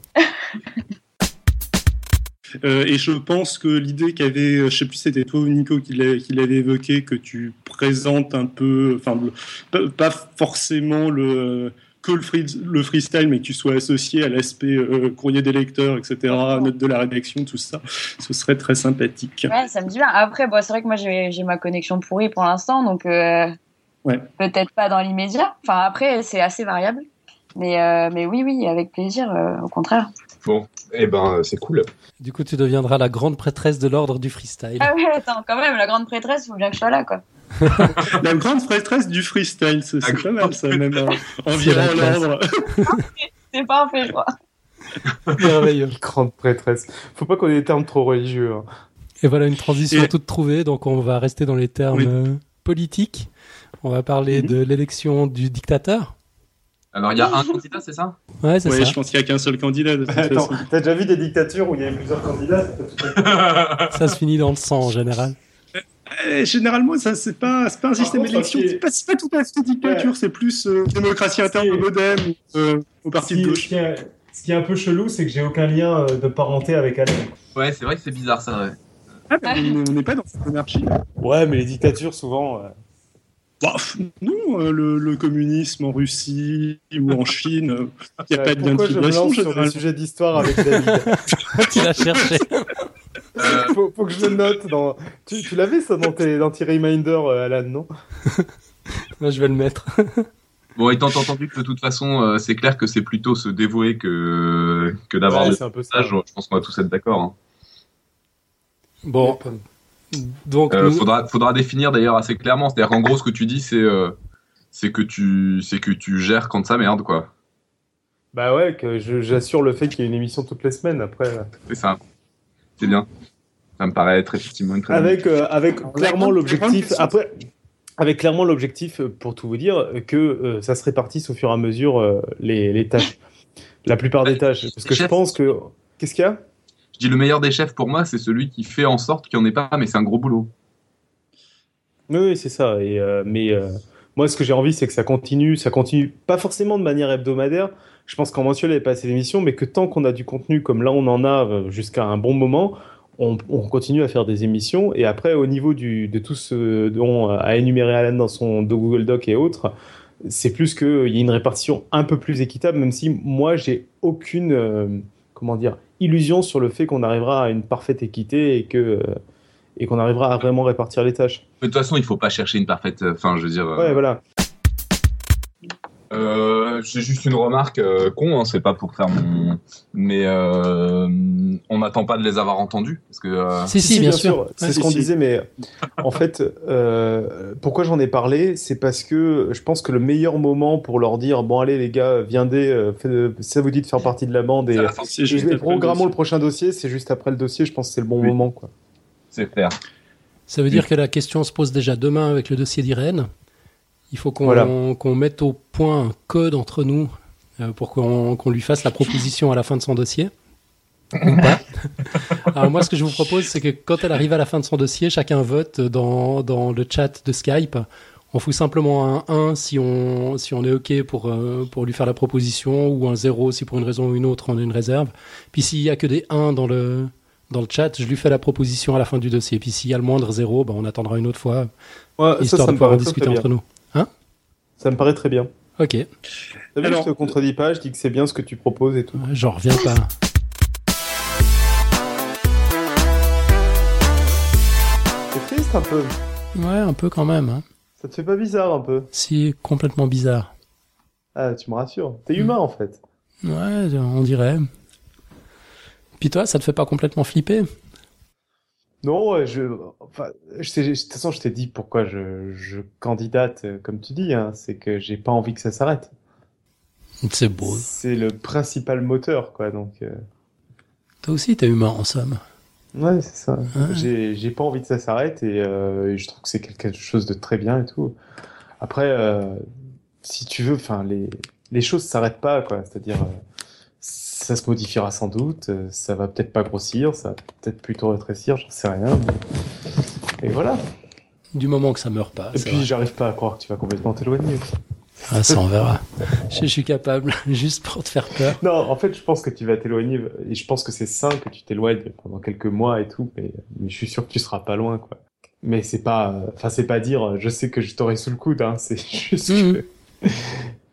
Euh, et je pense que l'idée qu'avait, euh, je sais plus c'était toi ou Nico qui l'a- qui l'avait évoqué, que tu présentes un peu, enfin, pas- forcément le, que le, freestyle, mais que tu sois associé à l'aspect courrier des lecteurs, etc., note de la rédaction, tout ça, ce serait très sympathique.
Ouais, ça me dit bien. Après, bon, c'est vrai que moi, j'ai ma connexion pourrie pour l'instant, donc peut-être pas dans l'immédiat. Enfin, après, c'est assez variable. Mais, mais oui, oui, avec plaisir, au contraire.
Bon, eh ben, c'est cool.
Du coup, tu deviendras la grande prêtresse de l'ordre du freestyle.
Ah ouais, attends, quand même, la grande prêtresse, il faut bien que je sois là, quoi.
la grande prêtresse du freestyle, c'est pas mal ça, même euh, environ l'ordre.
c'est parfait, je crois.
Merveilleux. Grande prêtresse. Faut pas qu'on ait des termes trop religieux. Hein.
Et voilà une transition toute trouvée, donc on va rester dans les termes euh, politiques. On va parler de l'élection du dictateur.
Alors, il y a un candidat, c'est ça?
Ouais, c'est ça.
je pense qu'il n'y a qu'un seul candidat. Attends,
t'as déjà vu des dictatures où il y avait plusieurs candidats
Ça se finit dans le sang en général.
Euh, généralement, ça c'est pas pas un système d'élection, c'est pas, pas, tout à fait dictature, c'est plus euh, démocratie interne au MoDem euh, au parti de gauche.
Ce qui, est, un peu chelou, c'est que j'ai aucun lien de parenté avec Alain.
Ouais, c'est vrai que c'est bizarre ça. Ouais.
Ah, on n'est pas dans cette monarchie.
Ouais, mais les dictatures souvent.
Bah, non, euh, le, communisme en Russie ou en Chine, il n'y a pas de
Pourquoi je me lance sur des sujets d'histoire avec David
Tu l'as cherché.
Euh, faut, que je le note. Dans... Tu, l'avais ça dans tes, dans tes reminders, euh, Alan, non?
Moi, je vais le mettre.
Bon, étant entendu que de toute façon, c'est clair que c'est plutôt se dévouer que, que d'avoir ouais, le message. Je pense qu'on va tous être d'accord. Hein.
Bon, donc,
euh, faudra, faudra définir d'ailleurs assez clairement. C'est-à-dire qu'en gros, ce que tu dis, c'est euh, c'est que tu c'est que tu gères quand ça merde, quoi.
Bah ouais, que j'assure le fait qu'il y ait une émission toutes les semaines après.
C'est ça. C'est bien. Ça me paraît être effectivement une très
avec euh, avec clairement l'objectif après avec clairement l'objectif pour tout vous dire que ça se répartisse au fur et à mesure les, les tâches. La plupart des tâches parce que je pense que qu'est-ce qu'il y a?
Le meilleur des chefs pour moi, c'est celui qui fait en sorte qu'il n'y en ait pas, mais c'est un gros boulot.
Oui, c'est ça. Euh, mais euh, moi, ce que j'ai envie, c'est que ça continue. Ça continue pas forcément de manière hebdomadaire. Je pense qu'en mensuel, il n'y avait pas assez d'émissions, mais que tant qu'on a du contenu comme là, on en a euh, jusqu'à un bon moment, on, continue à faire des émissions. Et après, au niveau de tout ce dont a énuméré Alan dans son Google Doc et autres, c'est plus qu'il y ait une répartition un peu plus équitable, même si moi, j'ai aucune, comment dire, illusion sur le fait qu'on arrivera à une parfaite équité et que euh, et qu'on arrivera à vraiment répartir les tâches.
Mais de toute façon, il faut pas chercher une parfaite euh, fin, je veux dire.
Euh, ouais, voilà.
Euh, j'ai juste une remarque euh, con, hein, c'est pas pour faire mon, mais euh, on n'attend pas de les avoir entendus parce que. Euh,
si, si, bien, sûr.
C'est ce qu'on disait, mais en fait, pourquoi j'en ai parlé, c'est parce que je pense que le meilleur moment pour leur dire bon allez les gars, viendez, ça vous dit de faire partie de la bande et, et programmons le, prochain dossier, c'est juste après le dossier, je pense que c'est le bon moment.
C'est clair.
Ça veut dire que la question se pose déjà demain avec le dossier d'Irène. Il faut qu'on mette au point un code entre nous euh, pour qu'on lui fasse la proposition à la fin de son dossier. Alors moi, ce que je vous propose, c'est que quand elle arrive à la fin de son dossier, chacun vote dans, dans le chat de Skype. On fout simplement un 1 si on, si on est OK pour, euh, pour lui faire la proposition, ou un 0 si pour une raison ou une autre on a une réserve. Puis s'il y a que des 1 dans le, dans le chat, je lui fais la proposition à la fin du dossier. Puis s'il y a le moindre 0, ben on attendra une autre fois, histoire de pouvoir en discuter entre nous. Hein
Ça me paraît très bien.
Ok.
Alors, je te contredis pas, je dis que c'est bien ce que tu proposes et tout.
J'en reviens pas.
C'est triste un peu.
Ouais, un peu quand même. Hein.
Ça te fait pas bizarre un peu
Si, complètement bizarre.
Ah, tu me rassures. T'es humain en fait.
Ouais, on dirait. Puis toi, ça te fait pas complètement flipper?
Non, je, enfin, je de toute façon, je t'ai dit pourquoi je, je candidate, euh, comme tu dis, hein, c'est que j'ai pas envie que ça s'arrête.
C'est beau.
C'est le principal moteur, quoi, donc. Euh...
Toi aussi, t'es humain, en somme.
Ouais, c'est ça. J'ai, j'ai pas envie que ça s'arrête et, euh, je trouve que c'est quelque chose de très bien et tout. Après, euh, si tu veux, enfin, les, les choses s'arrêtent pas, quoi. C'est-à-dire, euh, ça se modifiera sans doute, euh, ça va peut-être pas grossir, ça va peut-être plutôt rétrécir, j'en sais rien. Et voilà.
Du moment que ça meurt pas.
Et puis j'arrive pas à croire que tu vas complètement t'éloigner.
Ah, ça on verra. je, suis capable, juste pour te faire peur.
Non, en fait, je pense que tu vas t'éloigner et je pense que c'est sain que tu t'éloignes pendant quelques mois et tout, mais, je suis sûr que tu seras pas loin, quoi. Mais c'est pas, enfin, c'est pas dire, je sais que je t'aurai sous le coude, hein, c'est juste mmh. que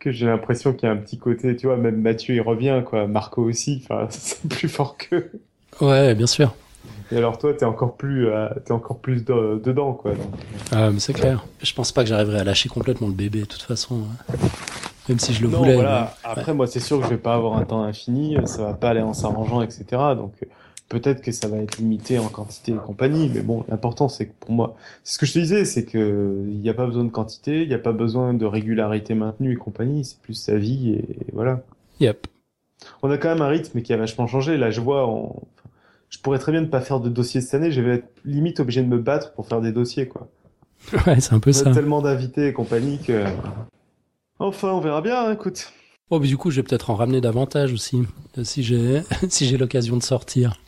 que j'ai l'impression qu'il y a un petit côté, tu vois, même Mathieu il revient, quoi, Marco aussi, enfin, c'est plus fort que.
Ouais, bien sûr.
Et alors toi, t'es encore plus, euh, t'es encore plus dedans, quoi.
Mais c'est clair. Je pense pas que j'arriverai à lâcher complètement le bébé, de toute façon. Hein. Même si je le voulais.
Voilà. Après, moi, c'est sûr que je vais pas avoir un temps infini, ça va pas aller en s'arrangeant, etc. Donc, peut-être que ça va être limité en quantité et compagnie, mais bon, l'important c'est que pour moi, c'est ce que je te disais, c'est que il n'y a pas besoin de quantité, il n'y a pas besoin de régularité maintenue et compagnie, c'est plus sa vie et voilà.
Yep.
On a quand même un rythme qui a vachement changé. Là, je vois, je pourrais très bien ne pas faire de dossier cette année, je vais être limite obligé de me battre pour faire des dossiers, quoi.
Ouais, c'est un peu
on
ça.
A tellement d'invités et compagnie que. Enfin, on verra bien, hein, écoute.
Oh, mais du coup, je vais peut-être en ramener davantage aussi, si j'ai si j'ai l'occasion de sortir.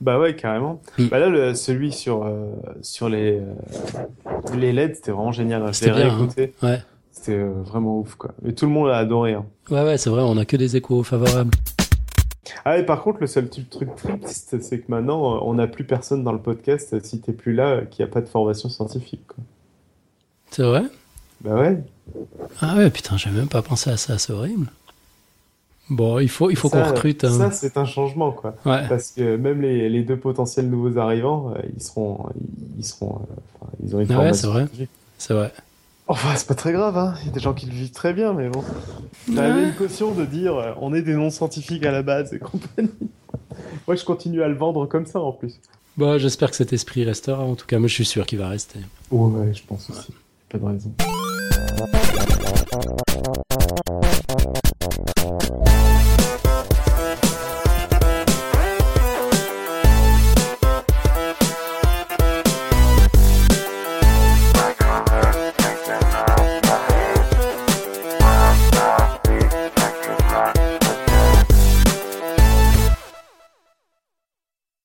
Bah ouais, carrément. Mm. Bah là, le, celui sur euh, sur les euh, les LED, c'était vraiment génial.
C'était bien. Hein. Ouais.
C'était euh, vraiment ouf, quoi. Et tout le monde l'a adoré. Hein.
Ouais, ouais, c'est vrai. On a que des échos favorables.
Ah, et par contre, le seul truc triste, c'est que maintenant, on n'a plus personne dans le podcast si t'es plus là, qui a pas de formation scientifique. Quoi.
C'est vrai?
Bah ouais.
Ah ouais, putain, j'avais même pas pensé à ça, c'est horrible. Bon, il faut, il faut qu'on recrute. Hein.
Ça, c'est un changement, quoi. Parce que même les, les, deux potentiels nouveaux arrivants, euh, ils seront, ils, seront, euh, ils ont une
ah ouais, c'est vrai. C'est vrai.
Enfin, c'est pas très grave, hein. Il y a des gens qui le vivent très bien, mais bon. T'avais une caution de dire, euh, on est des non-scientifiques à la base et compagnie. Moi, je continue à le vendre comme ça, en plus.
Bon, j'espère que cet esprit restera. En tout cas, moi, je suis sûr qu'il va rester.
Ouais, je pense aussi. Pas de raison. Thank you.